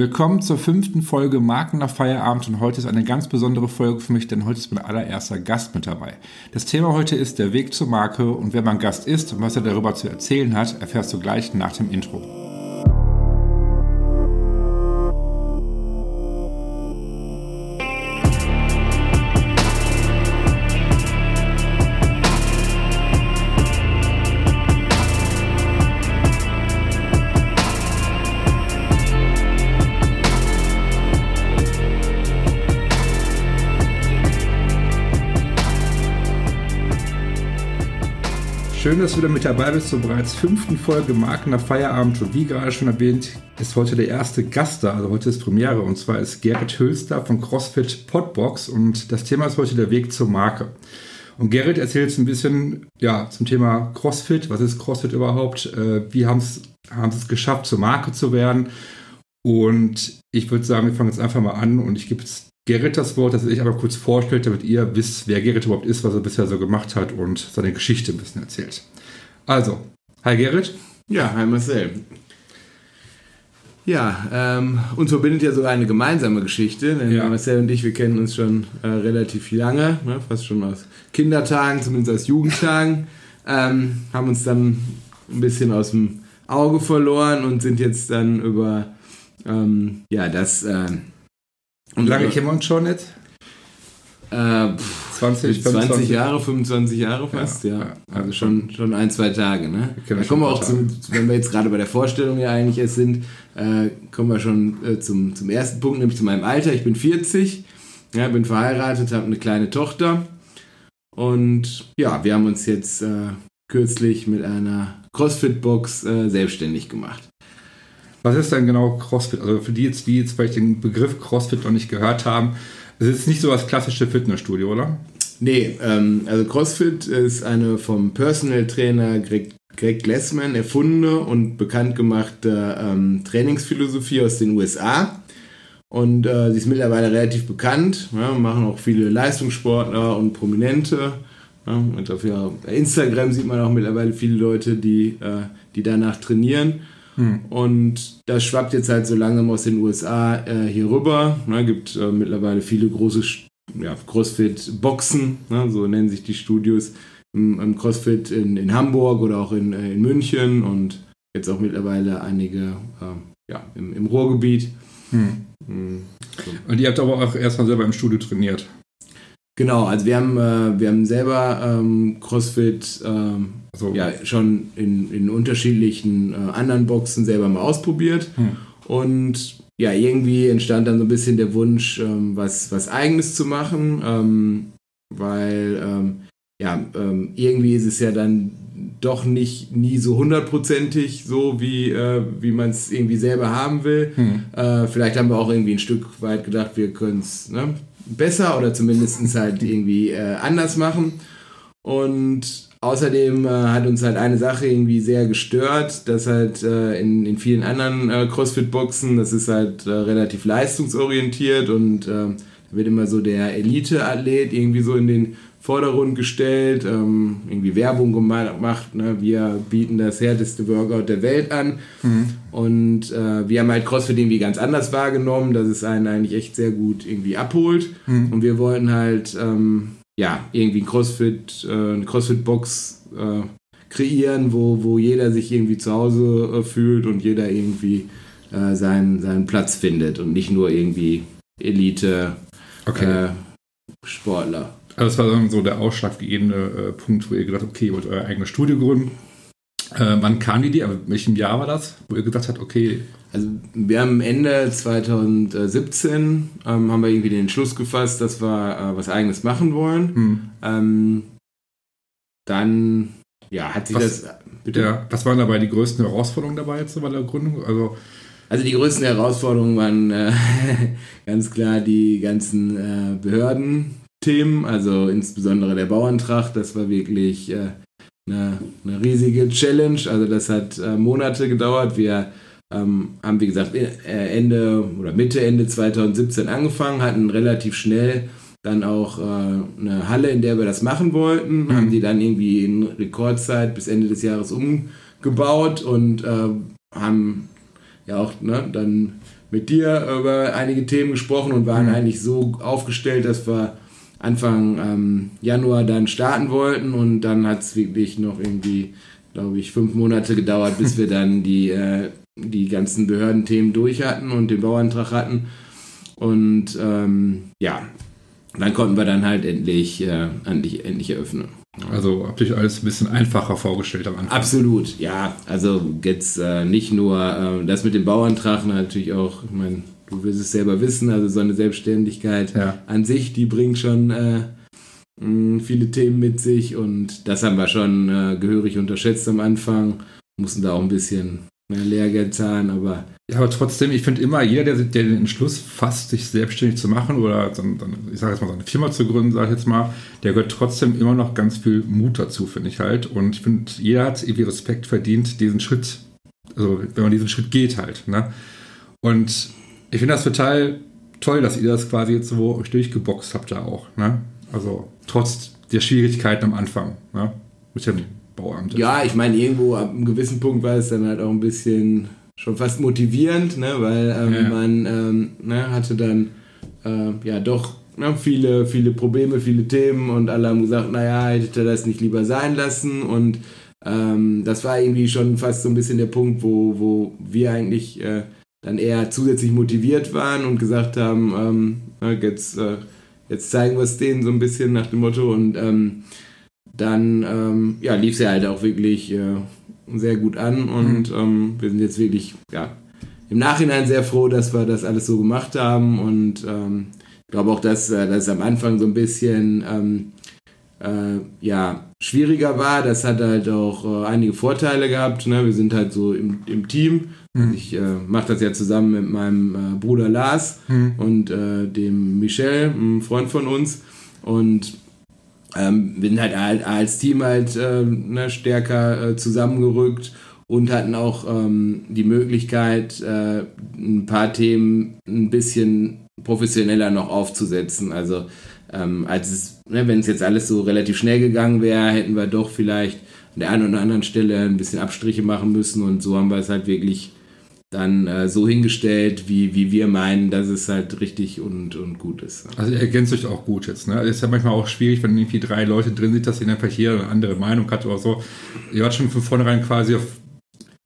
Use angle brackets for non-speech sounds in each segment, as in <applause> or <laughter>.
Willkommen zur fünften Folge Marken nach Feierabend und heute ist eine ganz besondere Folge für mich, denn heute ist mein allererster Gast mit dabei. Das Thema heute ist der Weg zur Marke und wer mein Gast ist und was er darüber zu erzählen hat, erfährst du gleich nach dem Intro. Schön, dass du wieder mit dabei bist zur bereits fünften Folge Marken nach Feierabend. Und wie gerade schon erwähnt, ist heute der erste Gast da. Also heute ist Premiere. Und zwar ist Gerrit Hülster von CrossFit Podbox. Und das Thema ist heute der Weg zur Marke. Und Gerrit erzählt ein bisschen ja, zum Thema CrossFit. Was ist CrossFit überhaupt? Äh, wie haben sie es geschafft, zur Marke zu werden? Und ich würde sagen, wir fangen jetzt einfach mal an und ich gebe jetzt Gerrit das Wort, dass er sich aber kurz vorstellt, damit ihr wisst, wer Gerrit überhaupt ist, was er bisher so gemacht hat und seine Geschichte ein bisschen erzählt. Also, hi Gerrit. Ja, hi Marcel. Ja, ähm, uns verbindet ja sogar eine gemeinsame Geschichte, denn ja. Marcel und ich, wir kennen uns schon äh, relativ lange, ne, fast schon aus Kindertagen, zumindest aus Jugendtagen, <laughs> ähm, haben uns dann ein bisschen aus dem Auge verloren und sind jetzt dann über ähm, ja, das äh, und lange kennen wir uns schon jetzt? Äh, 20, 20 Jahre, 25 Jahre fast, ja. ja. Also schon, schon ein, zwei Tage, ne? Da kommen wir auch zum, wenn wir jetzt gerade bei der Vorstellung ja eigentlich erst sind, äh, kommen wir schon äh, zum, zum ersten Punkt, nämlich zu meinem Alter. Ich bin 40, ja, bin verheiratet, habe eine kleine Tochter. Und ja, wir haben uns jetzt äh, kürzlich mit einer CrossFit-Box äh, selbstständig gemacht. Was ist denn genau CrossFit? Also für die jetzt, die jetzt vielleicht den Begriff CrossFit noch nicht gehört haben, es ist nicht so das klassische Fitnessstudio, oder? Nee, ähm, also CrossFit ist eine vom Personal Trainer Greg, Greg Glassman erfundene und bekannt gemachte ähm, Trainingsphilosophie aus den USA. Und äh, sie ist mittlerweile relativ bekannt. Ja, machen auch viele Leistungssportler und Prominente. Ja, und auf Instagram sieht man auch mittlerweile viele Leute, die, äh, die danach trainieren. Hm. Und das schwappt jetzt halt so langsam aus den USA äh, hier rüber. Ne, gibt äh, mittlerweile viele große ja, CrossFit-Boxen, ne, so nennen sich die Studios im, im CrossFit in, in, Hamburg oder auch in, äh, in, München und jetzt auch mittlerweile einige äh, ja, im, im Ruhrgebiet. Hm. Hm, so. Und ihr habt aber auch erstmal selber im Studio trainiert. Genau, also wir haben, äh, wir haben selber ähm, CrossFit ähm, so. ja, schon in, in unterschiedlichen äh, anderen Boxen selber mal ausprobiert. Hm. Und ja, irgendwie entstand dann so ein bisschen der Wunsch, ähm, was, was Eigenes zu machen, ähm, weil ähm, ja, ähm, irgendwie ist es ja dann doch nicht nie so hundertprozentig so, wie, äh, wie man es irgendwie selber haben will. Hm. Äh, vielleicht haben wir auch irgendwie ein Stück weit gedacht, wir können es ne, besser oder zumindest halt irgendwie äh, anders machen. Und außerdem äh, hat uns halt eine Sache irgendwie sehr gestört, dass halt äh, in, in vielen anderen äh, CrossFit-Boxen, das ist halt äh, relativ leistungsorientiert und äh, da wird immer so der Elite-Athlet irgendwie so in den Vordergrund gestellt, ähm, irgendwie Werbung gemacht. Ne? Wir bieten das härteste Workout der Welt an. Mhm. Und äh, wir haben halt CrossFit irgendwie ganz anders wahrgenommen, dass es einen eigentlich echt sehr gut irgendwie abholt. Mhm. Und wir wollten halt ähm, ja irgendwie ein CrossFit, äh, eine CrossFit-Box äh, kreieren, wo, wo jeder sich irgendwie zu Hause äh, fühlt und jeder irgendwie äh, seinen, seinen Platz findet und nicht nur irgendwie Elite okay. Äh, Sportler. Also das war dann so der ausschlaggebende äh, Punkt, wo ihr gedacht habt, okay, ihr wollt euer eigenes Studio gründen. Äh, wann kam die Idee? In welchem Jahr war das, wo ihr gesagt habt, okay. Also wir haben Ende 2017 ähm, haben wir irgendwie den Entschluss gefasst, dass wir äh, was eigenes machen wollen. Hm. Ähm, dann ja, hat sich was, das. Bitte? Ja, was waren dabei die größten Herausforderungen dabei jetzt bei der Gründung? Also also die größten Herausforderungen waren äh, <laughs> ganz klar die ganzen äh, Behörden, Themen, also insbesondere der Bauantrag, das war wirklich äh, eine, eine, riesige Challenge. Also das hat äh, Monate gedauert. Wir ähm, haben, wie gesagt, äh, Ende oder Mitte, Ende 2017 angefangen, hatten relativ schnell dann auch äh, eine Halle, in der wir das machen wollten, mhm. haben die dann irgendwie in Rekordzeit bis Ende des Jahres umgebaut und äh, haben ja auch ne, dann mit dir über einige Themen gesprochen und waren mhm. eigentlich so aufgestellt, dass wir Anfang ähm, Januar dann starten wollten und dann hat es wirklich noch irgendwie, glaube ich, fünf Monate gedauert, bis wir dann die, äh, die ganzen Behördenthemen durch hatten und den Bauantrag hatten. Und ähm, ja, dann konnten wir dann halt endlich, äh, endlich, endlich eröffnen. Also habt ihr euch alles ein bisschen einfacher vorgestellt am Anfang? Absolut, ja. Also jetzt äh, nicht nur äh, das mit dem Bauantrag, natürlich auch, ich meine, du wirst es selber wissen, also so eine Selbstständigkeit ja. an sich, die bringt schon äh, viele Themen mit sich und das haben wir schon äh, gehörig unterschätzt am Anfang. Mussten da auch ein bisschen mehr Lehrgeld zahlen, aber. Ja, aber trotzdem, ich finde immer, jeder, der, der, den Entschluss fasst, sich selbstständig zu machen oder dann, dann, ich sage jetzt mal, seine Firma zu gründen, sage ich jetzt mal, der gehört trotzdem immer noch ganz viel Mut dazu, finde ich halt. Und ich finde, jeder hat irgendwie Respekt verdient, diesen Schritt, also wenn man diesen Schritt geht halt. Ne? Und ich finde das total toll, dass ihr das quasi jetzt so euch durchgeboxt habt da auch. Ne? Also trotz der Schwierigkeiten am Anfang. Ne? Mit dem Bauamt. Ja, ich meine, irgendwo ab einem gewissen Punkt war es dann halt auch ein bisschen schon fast motivierend, ne? weil ähm, ja. man ähm, ne, hatte dann äh, ja doch ne, viele, viele Probleme, viele Themen und alle haben gesagt, naja, hätte das nicht lieber sein lassen und ähm, das war irgendwie schon fast so ein bisschen der Punkt, wo, wo wir eigentlich äh, dann eher zusätzlich motiviert waren und gesagt haben, ähm, jetzt, äh, jetzt zeigen wir es denen so ein bisschen nach dem Motto und ähm, dann ähm, ja, lief es ja halt auch wirklich äh, sehr gut an und mhm. ähm, wir sind jetzt wirklich ja, im Nachhinein sehr froh, dass wir das alles so gemacht haben und ähm, ich glaube auch, dass, äh, dass es am Anfang so ein bisschen ähm, äh, ja, schwieriger war. Das hat halt auch äh, einige Vorteile gehabt. Ne? Wir sind halt so im, im Team. Mhm. Ich äh, mache das ja zusammen mit meinem äh, Bruder Lars mhm. und äh, dem Michel, einem Freund von uns. Und ähm, wir sind halt als Team halt äh, ne, stärker zusammengerückt und hatten auch ähm, die Möglichkeit, ein paar Themen ein bisschen professioneller noch aufzusetzen. Also ähm, als es, ne, wenn es jetzt alles so relativ schnell gegangen wäre, hätten wir doch vielleicht an der einen oder anderen Stelle ein bisschen Abstriche machen müssen und so haben wir es halt wirklich dann äh, so hingestellt, wie, wie wir meinen, dass es halt richtig und, und gut ist. Also ihr ergänzt euch auch gut jetzt. Ne? Ist ja manchmal auch schwierig, wenn irgendwie drei Leute drin sind, dass ihr einfach hier eine andere Meinung hat oder so. Ihr wart schon von vornherein quasi auf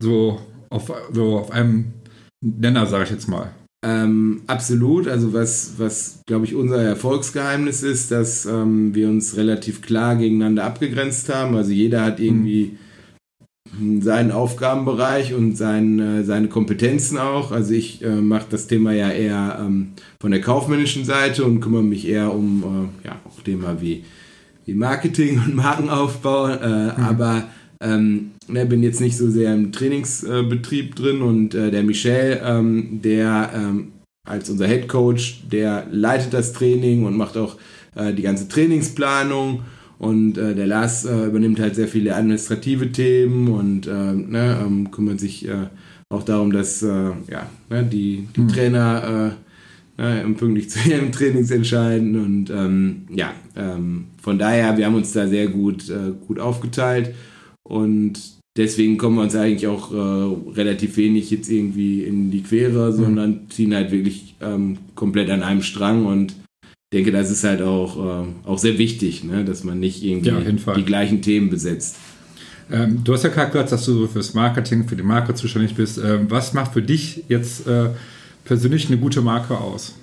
so auf, so auf einem Nenner, sage ich jetzt mal. Ähm, absolut. Also was, was glaube ich, unser Erfolgsgeheimnis ist, dass ähm, wir uns relativ klar gegeneinander abgegrenzt haben. Also jeder hat irgendwie mhm. Seinen Aufgabenbereich und sein, äh, seine Kompetenzen auch. Also ich äh, mache das Thema ja eher ähm, von der kaufmännischen Seite und kümmere mich eher um äh, ja, auch Thema wie, wie Marketing und Markenaufbau. Äh, mhm. Aber ähm, ne, bin jetzt nicht so sehr im Trainingsbetrieb drin und äh, der Michel, ähm, der ähm, als unser Head Coach, der leitet das Training und macht auch äh, die ganze Trainingsplanung. Und äh, der Lars äh, übernimmt halt sehr viele administrative Themen und äh, ne, ähm, kümmert sich äh, auch darum, dass äh, ja, ne, die, die mhm. Trainer ne, pünktlich zu <laughs> ihrem Trainings entscheiden. Und ähm, ja, ähm, von daher, wir haben uns da sehr gut, gut aufgeteilt. Und deswegen kommen wir uns eigentlich auch äh, relativ wenig jetzt irgendwie in die Quere, mhm. sondern ziehen halt wirklich ähm, komplett an einem Strang und denke, das ist halt auch, äh, auch sehr wichtig, ne? dass man nicht irgendwie ja, die gleichen Themen besetzt. Ähm, du hast ja gerade gesagt, dass du fürs Marketing, für die Marke zuständig bist. Ähm, was macht für dich jetzt äh, persönlich eine gute Marke aus?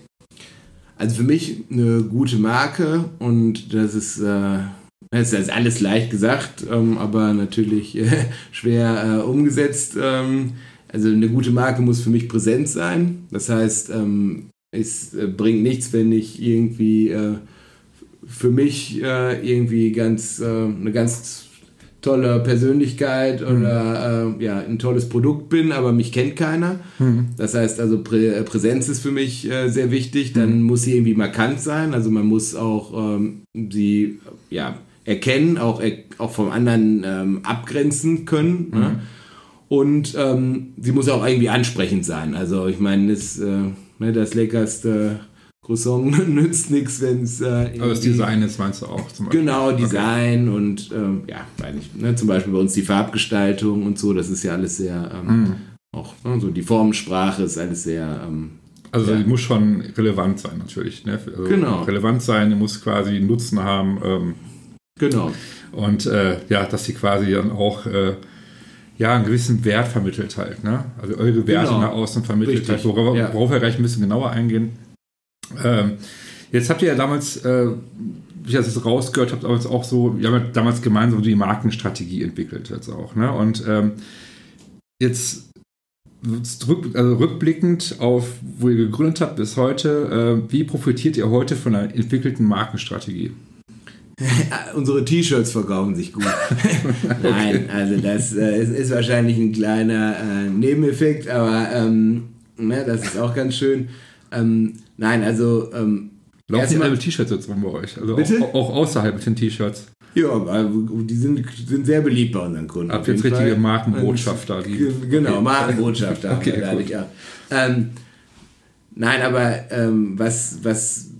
Also für mich eine gute Marke und das ist äh, das ist alles leicht gesagt, ähm, aber natürlich äh, <laughs> schwer äh, umgesetzt. Ähm, also eine gute Marke muss für mich präsent sein. Das heißt, ähm, es äh, bringt nichts, wenn ich irgendwie äh, für mich äh, irgendwie ganz äh, eine ganz tolle Persönlichkeit mhm. oder ja, ein tolles Produkt bin, aber mich kennt keiner. Mhm. Das heißt also, Prä Präsenz ist für mich sehr wichtig. Dann mhm. muss sie irgendwie markant sein. Also man muss auch ähm, sie ja erkennen, auch, auch vom anderen ähm, abgrenzen können. Ne? Mhm. Und ähm, sie muss auch irgendwie ansprechend sein. Also ich meine, das, äh, ne, das leckerste Croissant <laughs> nützt nichts, wenn es. Äh, Aber das Design ist, meinst du auch zum Beispiel? Genau, Design okay. und ähm, ja, weiß nicht, ne, zum Beispiel bei uns die Farbgestaltung und so, das ist ja alles sehr, ähm, mhm. auch ne, so die Formensprache ist alles sehr. Ähm, also ja. die muss schon relevant sein natürlich. Ne? Also genau. Relevant sein, muss quasi einen Nutzen haben. Ähm, genau. Und äh, ja, dass sie quasi dann auch äh, ja, einen gewissen Wert vermittelt halt. Ne? Also eure Werte genau. nach außen vermittelt Richtig. halt, worauf, Ja. worauf wir gleich ein bisschen genauer eingehen. Ähm, jetzt habt ihr ja damals, äh, wie ich das jetzt rausgehört habe, damals auch so, wir haben ja damals gemeinsam die Markenstrategie entwickelt jetzt auch. Ne? Und ähm, jetzt also rückblickend auf, wo ihr gegründet habt bis heute, äh, wie profitiert ihr heute von einer entwickelten Markenstrategie? <laughs> Unsere T-Shirts verkaufen sich gut. <laughs> Nein, also das äh, ist, ist wahrscheinlich ein kleiner äh, Nebeneffekt, aber ähm, ne, das ist auch ganz schön. Ähm, nein, also ähm, Laufen mit T-Shirts jetzt rum bei euch? Also Bitte? Auch, auch außerhalb mit den T-Shirts. ja, die sind, sind sehr beliebt bei unseren Kunden. Habt ihr jetzt richtige Fall. Markenbotschafter? Ge- Genau, Okay. Markenbotschafter. <laughs> Okay, dadurch auch. Ähm, nein, aber ähm, was, was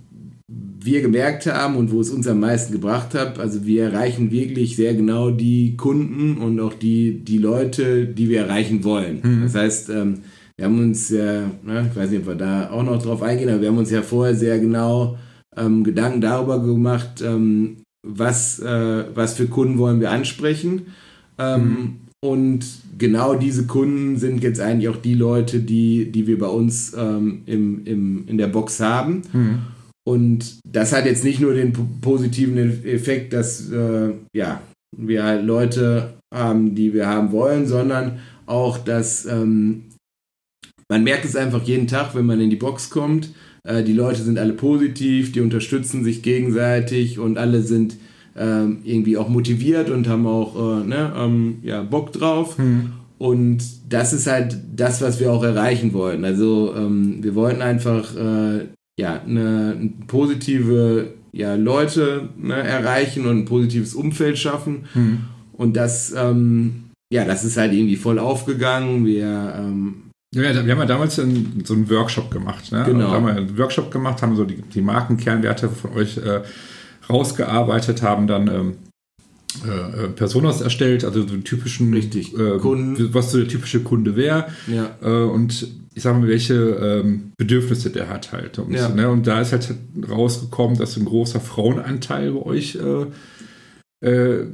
wir gemerkt haben und wo es uns am meisten gebracht hat, also wir erreichen wirklich sehr genau die Kunden und auch die, die Leute, die wir erreichen wollen. Mhm. Das heißt, ähm, wir haben uns ja, ne, ich weiß nicht, ob wir da auch noch drauf eingehen, aber wir haben uns ja vorher sehr genau ähm, Gedanken darüber gemacht, ähm, was, äh, was für Kunden wollen wir ansprechen. Ähm, Und genau diese Kunden sind jetzt eigentlich auch die Leute, die, die wir bei uns ähm, im, im, in der Box haben. Hm. Und das hat jetzt nicht nur den po- positiven Effekt, dass äh, ja, wir halt Leute haben, die wir haben wollen, sondern auch, dass ähm, man merkt es einfach jeden Tag, wenn man in die Box kommt. Äh, die Leute sind alle positiv, die unterstützen sich gegenseitig und alle sind ähm, irgendwie auch motiviert und haben auch äh, ne, ähm, ja, Bock drauf. Hm. Und das ist halt das, was wir auch erreichen wollten. Also ähm, wir wollten einfach äh, ja, eine, eine positive ja, Leute ne, erreichen und ein positives Umfeld schaffen. Hm. Und das, ähm, ja, das ist halt irgendwie voll aufgegangen. Wir, ähm, Ja, wir haben ja damals so einen Workshop gemacht. Ne? Genau. Da haben wir einen Workshop gemacht, haben so die, die Markenkernwerte von euch äh, rausgearbeitet, haben dann ähm, äh, äh, Personas erstellt, also so die typischen Richtig. äh, Kunden. was so der typische Kunde wäre ja, äh, und ich sag mal, welche ähm, Bedürfnisse der hat halt. Und, Ja. ne, und da ist halt rausgekommen, dass ein großer Frauenanteil bei euch äh, äh,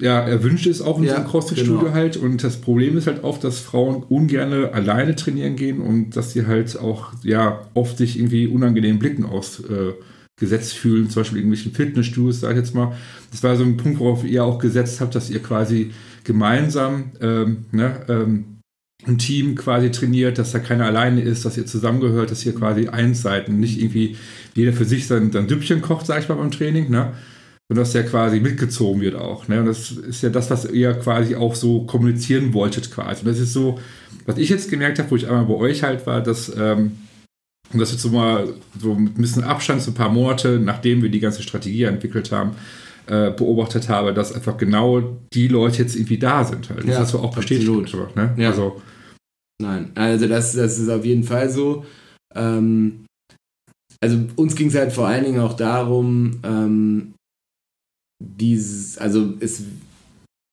ja, erwünscht ist, auch in Ja, so einem CrossFit-Studio genau. halt. Und das Problem ist halt oft, dass Frauen ungerne alleine trainieren gehen und dass sie halt auch ja oft sich irgendwie unangenehmen Blicken ausgesetzt fühlen, zum Beispiel irgendwelchen Fitnessstudios, sag ich jetzt mal. Das war so ein Punkt, worauf ihr auch gesetzt habt, dass ihr quasi gemeinsam ähm, ne, ähm, ein Team quasi trainiert, dass da keiner alleine ist, dass ihr zusammengehört, dass ihr quasi eins seid und nicht irgendwie jeder für sich sein, sein Süppchen kocht, sag ich mal, beim Training, ne? Sondern dass der quasi mitgezogen wird auch. Ne? Und das ist ja das, was ihr quasi auch so kommunizieren wolltet quasi. Und das ist so, was ich jetzt gemerkt habe, wo ich einmal bei euch halt war, dass, ähm, und das jetzt so mal so ein bisschen Abstand, so ein paar Monate, nachdem wir die ganze Strategie entwickelt haben, äh, beobachtet habe, dass einfach genau die Leute jetzt irgendwie da sind. Halt. Das Ja, hast du auch bestätigt. absolut. Ne? Ja. Also, Nein, also das, das ist auf jeden Fall so. Ähm, also uns ging es halt vor allen Dingen auch darum, ähm, dieses, also es,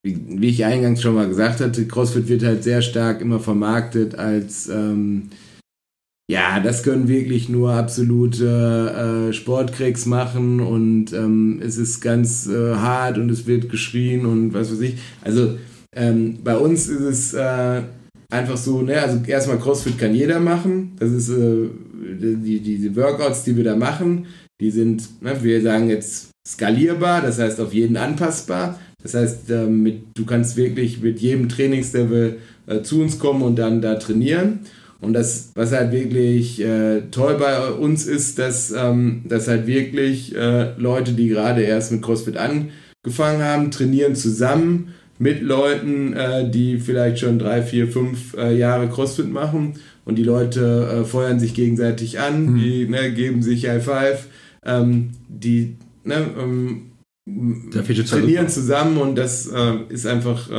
wie, wie ich eingangs schon mal gesagt hatte, CrossFit wird halt sehr stark immer vermarktet als ähm, ja, das können wirklich nur absolute äh, Sportkriegs machen und ähm, es ist ganz äh, hart und es wird geschrien und was weiß ich. Also ähm, bei uns ist es äh, einfach so, ne, also erstmal CrossFit kann jeder machen. Das ist äh, die, die, die Workouts, die wir da machen, die sind, ne, wir sagen jetzt skalierbar, das heißt auf jeden anpassbar. Das heißt, äh, mit, du kannst wirklich mit jedem Trainingslevel äh, zu uns kommen und dann da trainieren. Und das, was halt wirklich äh, toll bei uns ist, dass, ähm, dass halt wirklich äh, Leute, die gerade erst mit CrossFit angefangen haben, trainieren zusammen mit Leuten, äh, die vielleicht schon drei, vier, fünf äh, Jahre CrossFit machen. Und die Leute äh, feuern sich gegenseitig an, Mhm. die ne, geben sich High Five, ähm, die ne, ähm, trainieren zusammen und das äh, ist einfach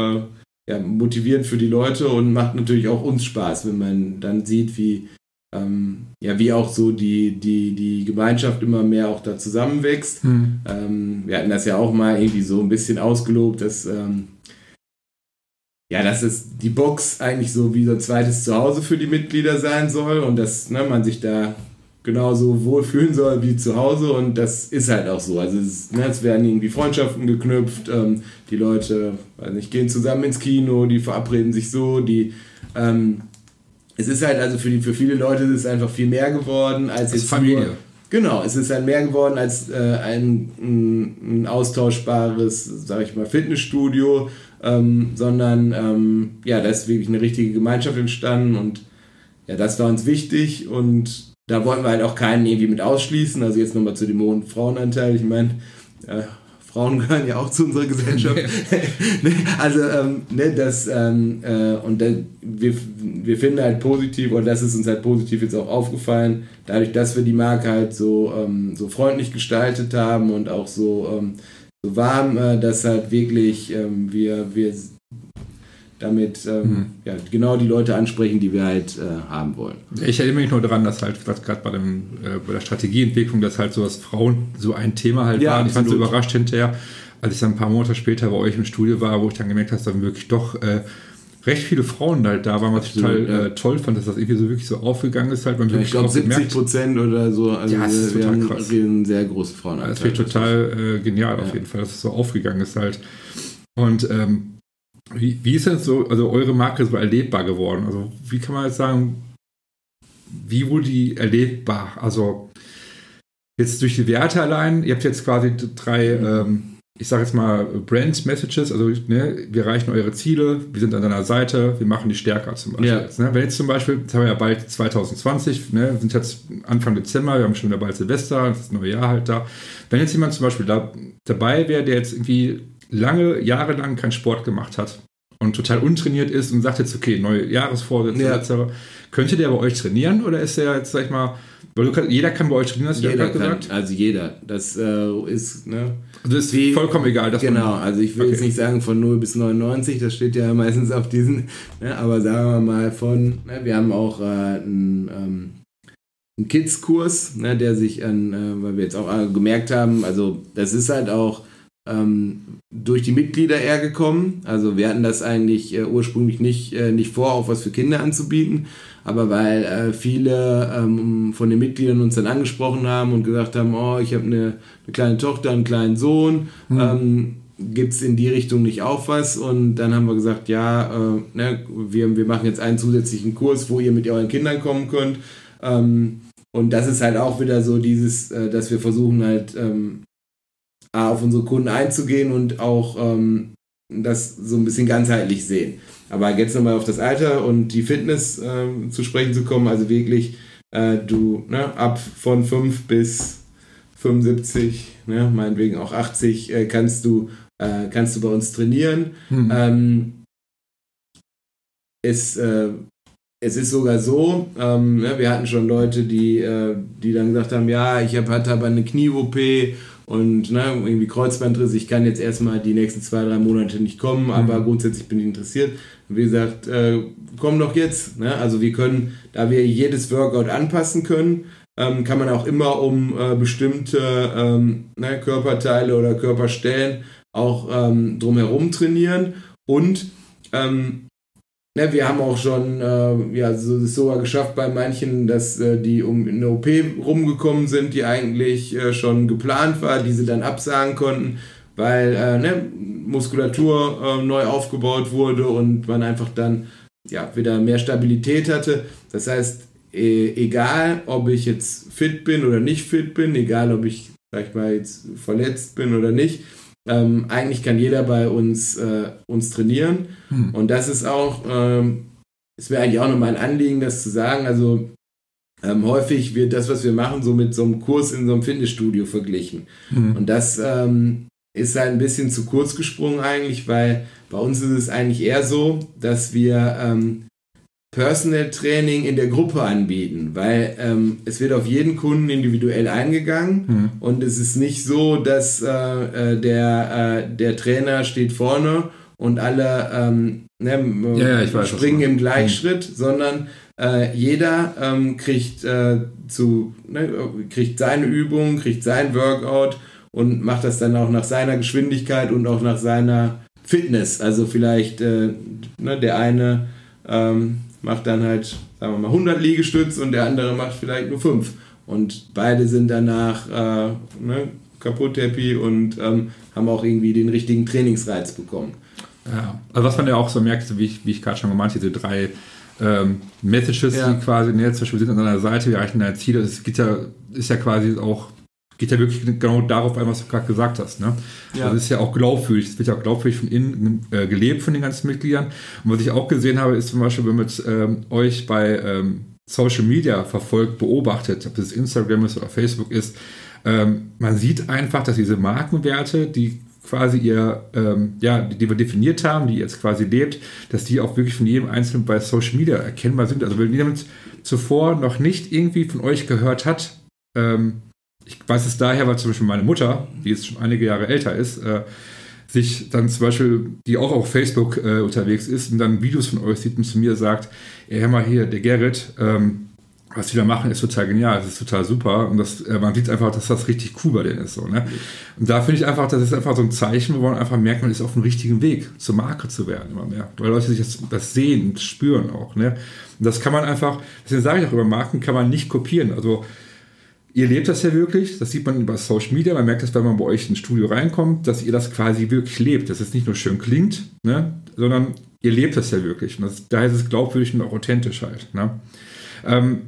ja, motivierend für die Leute und macht natürlich auch uns Spaß, wenn man dann sieht, wie, ähm, ja, wie auch so die, die, die Gemeinschaft immer mehr auch da zusammenwächst. hm. Ähm, wir hatten das ja auch mal irgendwie so ein bisschen ausgelobt, dass, ähm, ja, dass es die Box eigentlich so wie so ein zweites Zuhause für die Mitglieder sein soll und dass ne, man sich da genauso wohlfühlen soll wie zu Hause und das ist halt auch so. Also es, ne, es werden irgendwie Freundschaften geknüpft, ähm, die Leute, weiß nicht, gehen zusammen ins Kino, die verabreden sich so, die ähm, es ist halt also für, die, für viele Leute ist es einfach viel mehr geworden als, jetzt Familie. Nur, genau, es ist halt mehr geworden als äh, ein, ein, ein, austauschbares, sag ich mal, Fitnessstudio, ähm, sondern ähm, ja, da ist wirklich eine richtige Gemeinschaft entstanden und ja, das war uns wichtig und da wollten wir halt auch keinen irgendwie mit ausschließen. Also jetzt nochmal zu dem hohen Frauenanteil. Ich meine, äh, Frauen <laughs> gehören ja auch zu unserer Gesellschaft. <laughs> Also, ähm, ne, das, ähm, äh, und da, wir, wir finden halt positiv, und das ist uns halt positiv jetzt auch aufgefallen, dadurch, dass wir die Marke halt so, ähm, so freundlich gestaltet haben und auch so, ähm, so warm, äh, dass halt wirklich ähm, wir, wir damit ähm, mhm. ja, genau die Leute ansprechen, die wir halt äh, haben wollen. Ich erinnere mich nur daran, dass halt gerade bei, dem, äh, bei der Strategieentwicklung, dass halt so dass Frauen so ein Thema halt ja, waren. Ich fand so überrascht hinterher, als ich dann ein paar Monate später bei euch im Studio war, wo ich dann gemerkt habe, dass dann wirklich doch äh, recht viele Frauen halt da waren, was absolut, ich total ja. Äh, toll fand, dass das irgendwie so wirklich so aufgegangen ist halt. Man ja, ich glaube 70 Prozent oder so. Also ja, das ist wir total krass. einen sehr großen Frauen. Das finde ich total äh, genial auf jeden Fall, dass es so aufgegangen ist halt. Und ähm, wie, wie ist denn so, also eure Marke so erlebbar geworden? Also wie kann man jetzt sagen, wie wurde die erlebbar? Also jetzt durch die Werte allein, ihr habt jetzt quasi drei, mhm. ähm, ich sage jetzt mal Brand Messages, also ne, wir erreichen eure Ziele, wir sind an deiner Seite, wir machen die stärker zum Beispiel. Ja. Jetzt, ne? Wenn jetzt zum Beispiel, jetzt haben wir ja bald 2020, ne, wir sind jetzt Anfang Dezember, wir haben schon wieder bald Silvester, das neue Jahr halt da. Wenn jetzt jemand zum Beispiel da, dabei wäre, der jetzt irgendwie lange, jahrelang keinen Sport gemacht hat und total untrainiert ist und sagt jetzt, okay, neue Jahresvorsätze ja. etc., könnte der bei euch trainieren oder ist der jetzt, sag ich mal, weil kann, jeder kann bei euch trainieren, hast du ja gerade gesagt? Also jeder. Das äh, ist, ne? Also ist wie, vollkommen egal. Dass genau, also ich will okay. jetzt nicht sagen von 0 bis 99, das steht ja meistens auf diesen, ne? aber sagen wir mal von, ne? wir haben auch äh, einen, ähm, einen Kids-Kurs, ne? der sich an, äh, weil wir jetzt auch gemerkt haben, also das ist halt auch ähm, durch die Mitglieder eher gekommen. Also wir hatten das eigentlich äh, ursprünglich nicht, äh, nicht vor, auch was für Kinder anzubieten, aber weil äh, viele ähm, von den Mitgliedern uns dann angesprochen haben und gesagt haben, oh, ich habe eine, eine, kleine Tochter, einen kleinen Sohn, mhm. ähm, gibt es in die Richtung nicht auch was? Und dann haben wir gesagt, ja, äh, ne, wir, wir machen jetzt einen zusätzlichen Kurs, wo ihr mit euren Kindern kommen könnt. Ähm, und das ist halt auch wieder so dieses, äh, dass wir versuchen halt ähm, auf unsere Kunden einzugehen und auch ähm, das so ein bisschen ganzheitlich sehen. Aber jetzt nochmal auf das Alter und die Fitness äh, zu sprechen zu kommen, also wirklich äh, du ne, ab von 5 bis 75, ne, meinetwegen auch 80, äh, kannst, du, äh, kannst du bei uns trainieren. Hm. Ähm, es, äh, es ist sogar so, ähm, ne, wir hatten schon Leute, die, äh, die dann gesagt haben, ja, ich habe hatte aber eine Knie-OP und ne, irgendwie Kreuzbandriss, ich kann jetzt erstmal die nächsten zwei, drei Monate nicht kommen, aber mhm. grundsätzlich bin ich interessiert. Und wie gesagt, äh, komm doch jetzt. Ne? Also wir können, da wir jedes Workout anpassen können, ähm, kann man auch immer um äh, bestimmte ähm, ne, Körperteile oder Körperstellen auch ähm, drumherum trainieren. Und ähm, Ne, wir haben auch schon, äh, ja, so sogar geschafft bei manchen, dass äh, die um eine OP rumgekommen sind, die eigentlich äh, schon geplant war, die sie dann absagen konnten, weil äh, ne, Muskulatur äh, neu aufgebaut wurde und man einfach dann ja, wieder mehr Stabilität hatte. Das heißt, e egal ob ich jetzt fit bin oder nicht fit bin, egal ob ich, sag ich mal, jetzt verletzt bin oder nicht, ähm, eigentlich kann jeder bei uns, äh, uns trainieren. Hm. Und das ist auch, ähm, es wäre eigentlich auch noch mein Anliegen, das zu sagen. Also ähm, häufig wird das, was wir machen, so mit so einem Kurs in so einem Fitnessstudio verglichen. Hm. Und das ähm, ist halt ein bisschen zu kurz gesprungen eigentlich, weil bei uns ist es eigentlich eher so, dass wir ähm, Personal Training in der Gruppe anbieten, weil ähm, es wird auf jeden Kunden individuell eingegangen mhm. und es ist nicht so, dass äh, äh, der, äh, der Trainer steht vorne und alle ähm, ne, ja, ja, weiß, springen im Gleichschritt, mhm. sondern äh, jeder ähm, kriegt, äh, zu, ne, kriegt seine Übung, kriegt sein Workout und macht das dann auch nach seiner Geschwindigkeit und auch nach seiner Fitness. Also vielleicht äh, ne, der eine ähm, macht dann halt, sagen wir mal, 100 Liegestütz und der andere macht vielleicht nur 5. Und beide sind danach äh, ne, kaputt happy und ähm, haben auch irgendwie den richtigen Trainingsreiz bekommen. Ja, also was man ja auch so merkt, wie ich, wie ich gerade schon gemeint diese drei ähm, Messages, ja. die quasi ne, zum Beispiel sind an deiner Seite, wir erreichen dein Ziel, das geht ja, ist ja quasi auch geht ja wirklich genau darauf ein, was du gerade gesagt hast. Ne? Ja. Das ist ja auch glaubwürdig. Es wird ja auch glaubwürdig von innen äh, gelebt von den ganzen Mitgliedern. Und was ich auch gesehen habe, ist zum Beispiel, wenn man ähm, euch bei ähm, Social Media verfolgt, beobachtet, ob das Instagram ist oder Facebook ist, ähm, man sieht einfach, dass diese Markenwerte, die quasi ihr, ähm, ja, die, die, wir definiert haben, die jetzt quasi lebt, dass die auch wirklich von jedem Einzelnen bei Social Media erkennbar sind. Also wenn jemand zuvor noch nicht irgendwie von euch gehört hat, ähm, ich weiß es daher, weil zum Beispiel meine Mutter, die jetzt schon einige Jahre älter ist, äh, sich dann zum Beispiel, die auch auf Facebook äh, unterwegs ist und dann Videos von euch sieht und zu mir sagt, ey, hör mal hier, der Gerrit, ähm, was die da machen, ist total genial, das ist total super und das, äh, man sieht einfach, dass das richtig cool bei denen ist. So, ne? Und da finde ich einfach, das ist einfach so ein Zeichen, wo man einfach merkt, man ist auf dem richtigen Weg, zur Marke zu werden immer mehr. Weil Leute sich das, das sehen und spüren auch. Ne? Und das kann man einfach, deswegen sage ich auch über Marken, kann man nicht kopieren. Also ihr lebt das ja wirklich, das sieht man über Social Media, man merkt das, wenn man bei euch ins Studio reinkommt, dass ihr das quasi wirklich lebt, dass es nicht nur schön klingt, ne, sondern ihr lebt das ja wirklich. Und das, daher ist es glaubwürdig und auch authentisch halt. Ne? Ähm,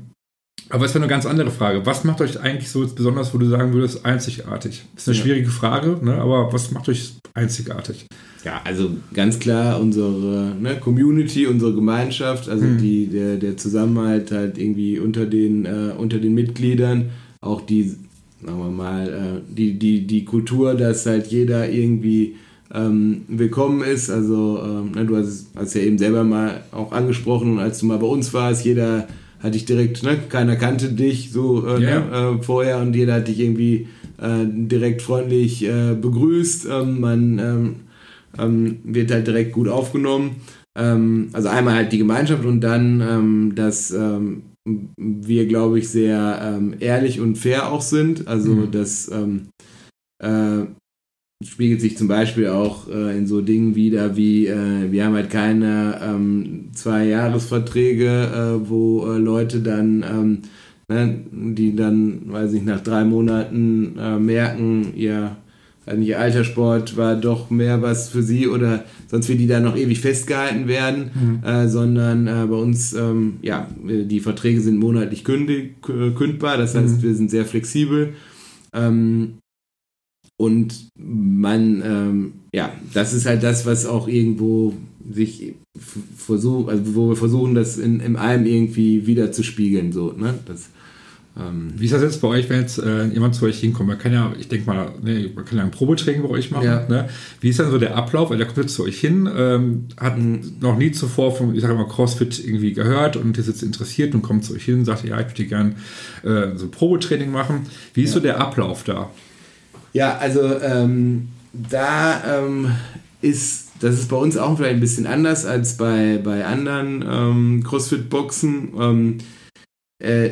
aber es wäre eine ganz andere Frage. Was macht euch eigentlich so besonders, wo du sagen würdest, einzigartig? Das ist eine ja. schwierige Frage, ne? aber was macht euch einzigartig? Ja, also ganz klar unsere ne, Community, unsere Gemeinschaft, also hm. die, der, der Zusammenhalt halt irgendwie unter den, äh, unter den Mitgliedern, auch die, sagen wir mal, äh, die, die, die Kultur, dass halt jeder irgendwie ähm, willkommen ist. Also, ähm, ne, du hast es ja eben selber mal auch angesprochen, als du mal bei uns warst, jeder hatte ich direkt, ne, keiner kannte dich so äh, yeah. ne, äh, vorher und jeder hat dich irgendwie äh, direkt freundlich äh, begrüßt. Ähm, man ähm, ähm, wird halt direkt gut aufgenommen. Ähm, also einmal halt die Gemeinschaft und dann, ähm, wir, glaube ich, sehr ehrlich und fair auch sind. Also mhm. dass äh, spiegelt sich zum Beispiel auch äh, in so Dingen wieder wie, äh, wir haben halt keine ähm, Zwei-Jahres-Verträge, äh, wo äh, Leute dann, ähm, ne, die dann, weiß ich, nach drei Monaten äh, merken, ihr, also ihr Alterssport war doch mehr was für sie oder sonst wie die da noch ewig festgehalten werden, mhm. Äh, sondern bei uns, ähm, ja, die Verträge sind monatlich kündig, kündbar, das heißt, mhm. wir sind sehr flexibel. Ähm, und man, ähm, ja, das ist halt das, was auch irgendwo sich versucht, also wo wir versuchen, das in, in allem irgendwie wieder zu spiegeln. So, ne? das, ähm Wie ist das jetzt bei euch, wenn jetzt äh, jemand zu euch hinkommt? Man kann ja, ich denke mal, ne, man kann ja ein Probetraining bei euch machen. Ja. Ne? Wie ist dann so der Ablauf? Weil der kommt jetzt zu euch hin, ähm, hat mhm. noch nie zuvor vom, ich sage mal, CrossFit irgendwie gehört und ist jetzt interessiert und kommt zu euch hin und sagt, ja, ich möchte gerne äh, so ein Probetraining machen. Wie ist ja. so der Ablauf da? Ja, also ähm, da ähm, ist, das ist bei uns auch vielleicht ein bisschen anders als bei, bei anderen ähm, CrossFit-Boxen. Ähm, äh,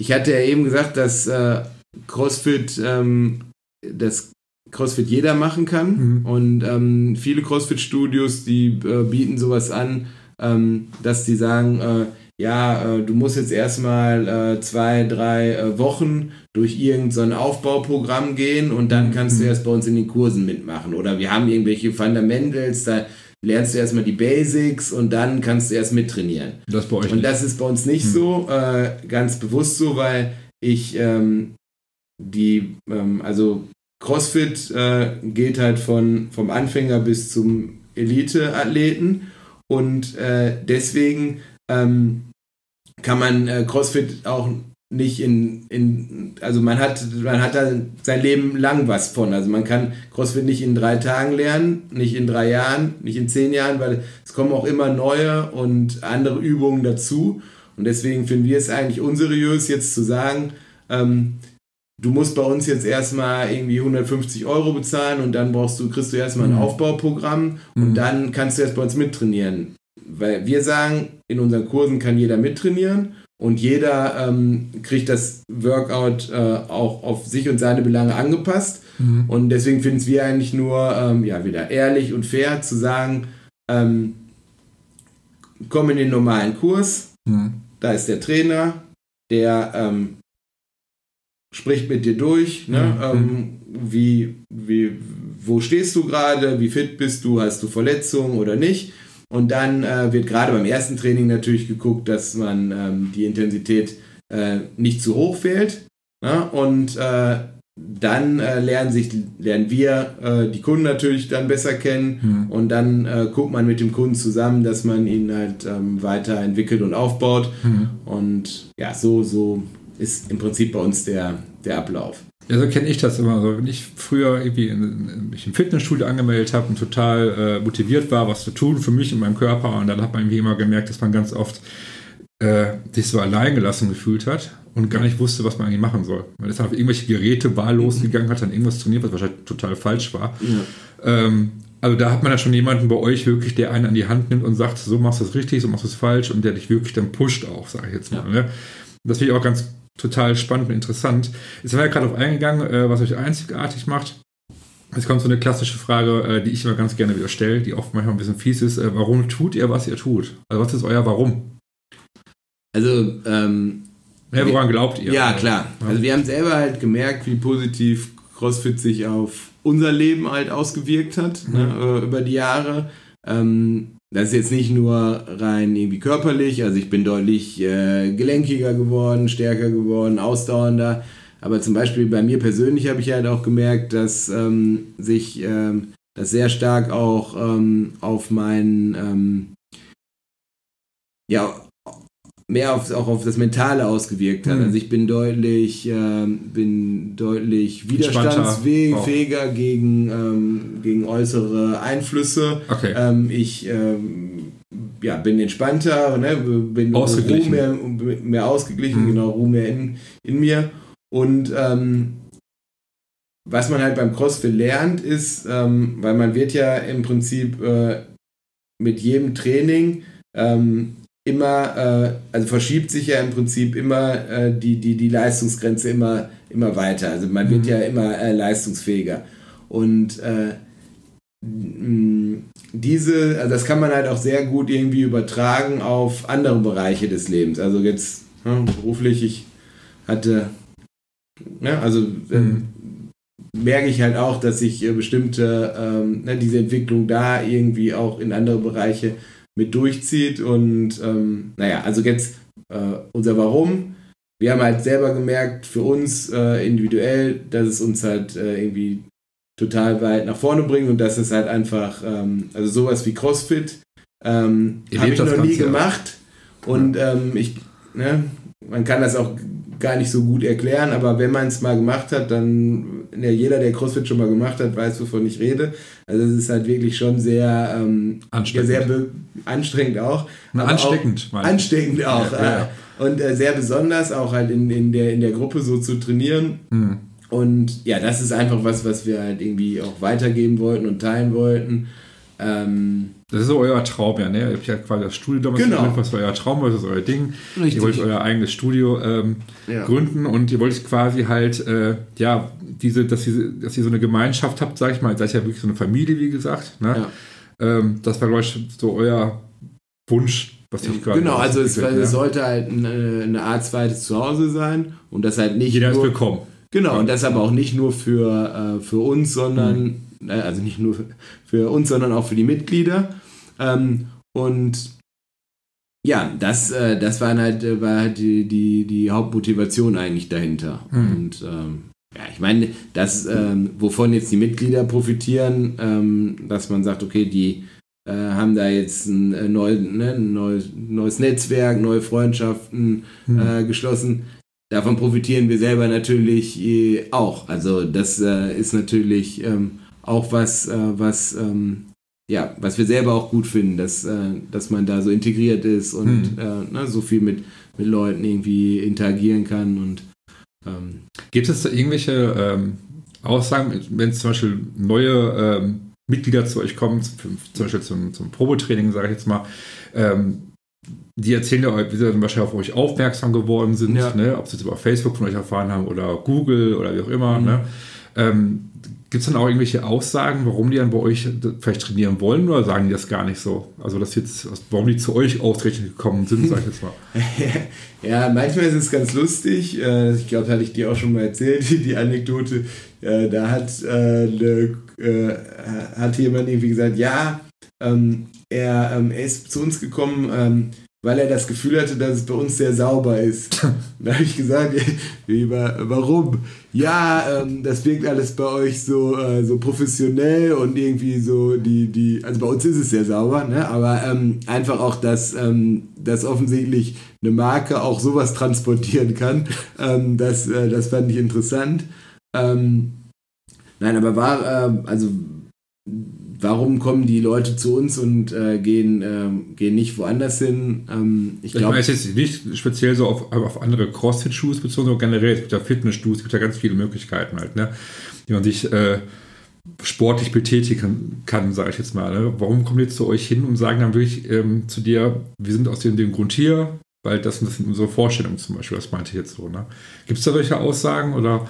ich hatte ja eben gesagt, dass äh, CrossFit ähm, das CrossFit jeder machen kann. Mhm. Und ähm, viele CrossFit-Studios, die äh, bieten sowas an, dass die sagen, äh, ja, äh, du musst jetzt erstmal äh, zwei, drei äh, Wochen durch irgendein so Aufbauprogramm gehen und dann kannst mhm. du erst bei uns in den Kursen mitmachen. Oder wir haben irgendwelche Fundamentals, da lernst du erstmal die Basics und dann kannst du erst mittrainieren. Das bei euch und das ist bei uns nicht mhm. so, äh, ganz bewusst so, weil ich ähm, die, ähm, also CrossFit äh, geht halt von, vom Anfänger bis zum Elite-Athleten und äh, deswegen ähm, kann man äh, CrossFit auch nicht in, in, also man hat, man hat da sein Leben lang was von. Also man kann CrossFit nicht in drei Tagen lernen, nicht in drei Jahren, nicht in zehn Jahren, weil es kommen auch immer neue und andere Übungen dazu. Und deswegen finden wir es eigentlich unseriös, jetzt zu sagen, ähm, du musst bei uns jetzt erstmal irgendwie 150 Euro bezahlen und dann brauchst du, kriegst du erstmal ein mhm. Aufbauprogramm und mhm. dann kannst du erst bei uns mittrainieren. Weil wir sagen, in unseren Kursen kann jeder mittrainieren und jeder ähm, kriegt das Workout äh, auch auf sich und seine Belange angepasst. Mhm. Und deswegen finden wir eigentlich nur ähm, ja, wieder ehrlich und fair zu sagen, ähm, komm in den normalen Kurs, mhm. da ist der Trainer, der ähm, spricht mit dir durch, ne? Mhm. Ähm, wie, wie, wo stehst du gerade, wie fit bist du, hast du Verletzungen oder nicht. Und dann äh, wird gerade beim ersten Training natürlich geguckt, dass man ähm, die Intensität äh, nicht zu hoch fehlt. Ne? Und äh, dann äh, lernen, sich, lernen wir äh, die Kunden natürlich dann besser kennen mhm. und dann äh, guckt man mit dem Kunden zusammen, dass man ihn halt ähm, weiterentwickelt und aufbaut. Mhm. Und ja, so, so ist im Prinzip bei uns der, der Ablauf. Ja, so kenne ich das immer. So, wenn ich früher irgendwie in, mich im Fitnessstudio angemeldet habe und total äh, motiviert war, was zu tun für mich und meinen Körper, und dann hat man irgendwie immer gemerkt, dass man ganz oft äh, sich so alleingelassen gefühlt hat und gar nicht wusste, was man eigentlich machen soll. Man ist dann auf irgendwelche Geräte wahllos mhm. gegangen, hat dann irgendwas trainiert, was wahrscheinlich total falsch war. Ja. Ähm, also da hat man ja schon jemanden bei euch wirklich, der einen an die Hand nimmt und sagt, so machst du es richtig, so machst du es falsch und der dich wirklich dann pusht auch, sage ich jetzt mal. Ja. Ne? Das finde ich auch ganz total spannend und interessant. Jetzt haben wir ja gerade auf eingegangen, äh, was euch einzigartig macht. Jetzt kommt so eine klassische Frage, äh, die ich immer ganz gerne wieder stelle, die oft manchmal ein bisschen fies ist. Äh, warum tut ihr, was ihr tut? Also was ist euer Warum? Also, ähm, ja, woran glaubt ihr? Ja, klar. Also wir haben selber halt gemerkt, wie positiv CrossFit sich auf unser Leben halt ausgewirkt hat ne, mhm. ne, über die Jahre. Ähm, das ist jetzt nicht nur rein irgendwie körperlich, also ich bin deutlich äh, gelenkiger geworden, stärker geworden, ausdauernder. Aber zum Beispiel bei mir persönlich habe ich halt auch gemerkt, dass ähm, sich ähm, das sehr stark auch ähm, auf mein ähm, ja mehr auf, auch auf das Mentale ausgewirkt hat. Mhm. Also ich bin deutlich, äh, bin deutlich widerstandsfähiger gegen, ähm, gegen äußere Einflüsse. Okay. Ähm, ich ähm, ja, bin entspannter, ne? bin ausgeglichen. mehr, mehr ausgeglichen, mhm. genau, Ruhe mehr in, in mir. Und ähm, was man halt beim CrossFit lernt, ist, ähm, weil man wird ja im Prinzip äh, mit jedem Training ähm, immer, äh, also verschiebt sich ja im Prinzip immer äh, die, die, die Leistungsgrenze immer, immer weiter. Also man wird mhm. ja immer äh, leistungsfähiger. Und äh, diese, also das kann man halt auch sehr gut irgendwie übertragen auf andere Bereiche des Lebens. Also jetzt ja, beruflich, ich hatte, ja, ne, also äh, mhm. merke ich halt auch, dass ich äh, bestimmte, ähm, ne, diese Entwicklung da irgendwie auch in andere Bereiche mit durchzieht. Und ähm, naja, also jetzt äh, unser Warum. Wir haben halt selber gemerkt, für uns äh, individuell, dass es uns halt äh, irgendwie total weit nach vorne bringt und dass es halt einfach, ähm, also sowas wie CrossFit ähm, habe ich noch Ganze, nie gemacht. Und ja. ähm, ich, ne, man kann das auch gar nicht so gut erklären, aber wenn man es mal gemacht hat, dann ja, jeder, der CrossFit schon mal gemacht hat, weiß, wovon ich rede. Also es ist halt wirklich schon sehr ähm, anstrengend, sehr anstrengend auch. Na, ansteckend. Auch, ansteckend auch. Ja, ja. Und äh, sehr besonders auch halt in, in, der, in der Gruppe so zu trainieren. Hm. Und ja, das ist einfach was, was wir halt irgendwie auch weitergeben wollten und teilen wollten. Ähm, das ist so euer Traum, ja, ne? Ihr habt ja quasi das Studio damals genau. gemacht, was war euer Traum, was ist euer Ding. Richtig. Ihr wollt euer eigenes Studio ähm, ja. gründen und ihr wollt quasi halt, äh, ja, diese, dass ihr, dass ihr so eine Gemeinschaft habt, sag ich mal, ihr seid ja wirklich so eine Familie, wie gesagt. Ne? Ja. Ähm, das war, glaube ich, so euer Wunsch, was ich gerade. Genau, also es, ja. sollte halt eine, eine Art zweites Zuhause sein und das halt nicht. Jeder nur, ist willkommen. Genau, und das aber auch nicht nur für, äh, für uns, sondern, mhm. Äh, also nicht nur für uns, sondern auch für die Mitglieder. Ähm, und ja, das, äh, das war halt, äh, war halt die, die, die Hauptmotivation eigentlich dahinter. Mhm. Und ähm, ja, ich meine, das, ähm, wovon jetzt die Mitglieder profitieren, dass man sagt, okay, die äh, haben da jetzt ein, äh, neu, ne, ein neues, neues Netzwerk, neue Freundschaften mhm. geschlossen davon profitieren wir selber natürlich äh, auch. Also das äh, ist natürlich ähm, auch was, äh, was, ähm, ja, was wir selber auch gut finden, dass, äh, dass man da so integriert ist und hm. ne, so viel mit, mit Leuten irgendwie interagieren kann. Und, ähm Gibt es da irgendwelche ähm, Aussagen, wenn zum Beispiel neue ähm, Mitglieder zu euch kommen, zum Beispiel zum, zum Probetraining, sage ich jetzt mal, ähm, die erzählen ja, wie sie dann wahrscheinlich auf euch aufmerksam geworden sind, ja. ne? ob sie es über Facebook von euch erfahren haben oder Google oder wie auch immer. Mhm. Ne? Ähm, Gibt es dann auch irgendwelche Aussagen, warum die dann bei euch vielleicht trainieren wollen oder sagen die das gar nicht so? Also, dass jetzt, warum die zu euch ausgerechnet gekommen sind, sag ich jetzt mal. <laughs> ja, manchmal ist es ganz lustig. Äh, ich glaube, hatte ich dir auch schon mal erzählt, <laughs> die Anekdote. Äh, da hat, äh, hat jemand irgendwie gesagt: Ja, ähm, er, ähm, er ist zu uns gekommen ähm, weil er das Gefühl hatte, dass es bei uns sehr sauber ist. <laughs> da habe ich gesagt, warum? Ja, ähm, das wirkt alles bei euch so, äh, so professionell und irgendwie so die, die, also bei uns ist es sehr sauber, ne? aber ähm, einfach auch, dass, ähm, dass offensichtlich eine Marke auch sowas transportieren kann. <laughs> Ähm, das, äh, das fand ich interessant. Ähm, nein, aber war, äh, also warum kommen die Leute zu uns und äh, gehen, äh, gehen nicht woanders hin? Ähm, ich, ich weiß jetzt nicht speziell so auf, auf andere CrossFit-Shoes bezogen, sondern generell. Es gibt ja Fitness-Shoes, es gibt ja ganz viele Möglichkeiten halt, ne? die man sich äh, sportlich betätigen kann, sage ich jetzt mal. Ne? Warum kommen die zu euch hin und sagen dann wirklich ähm, zu dir, wir sind aus dem, dem Grund hier, weil das, das sind unsere Vorstellungen zum Beispiel, das meinte ich jetzt so. Ne? Gibt es da solche Aussagen oder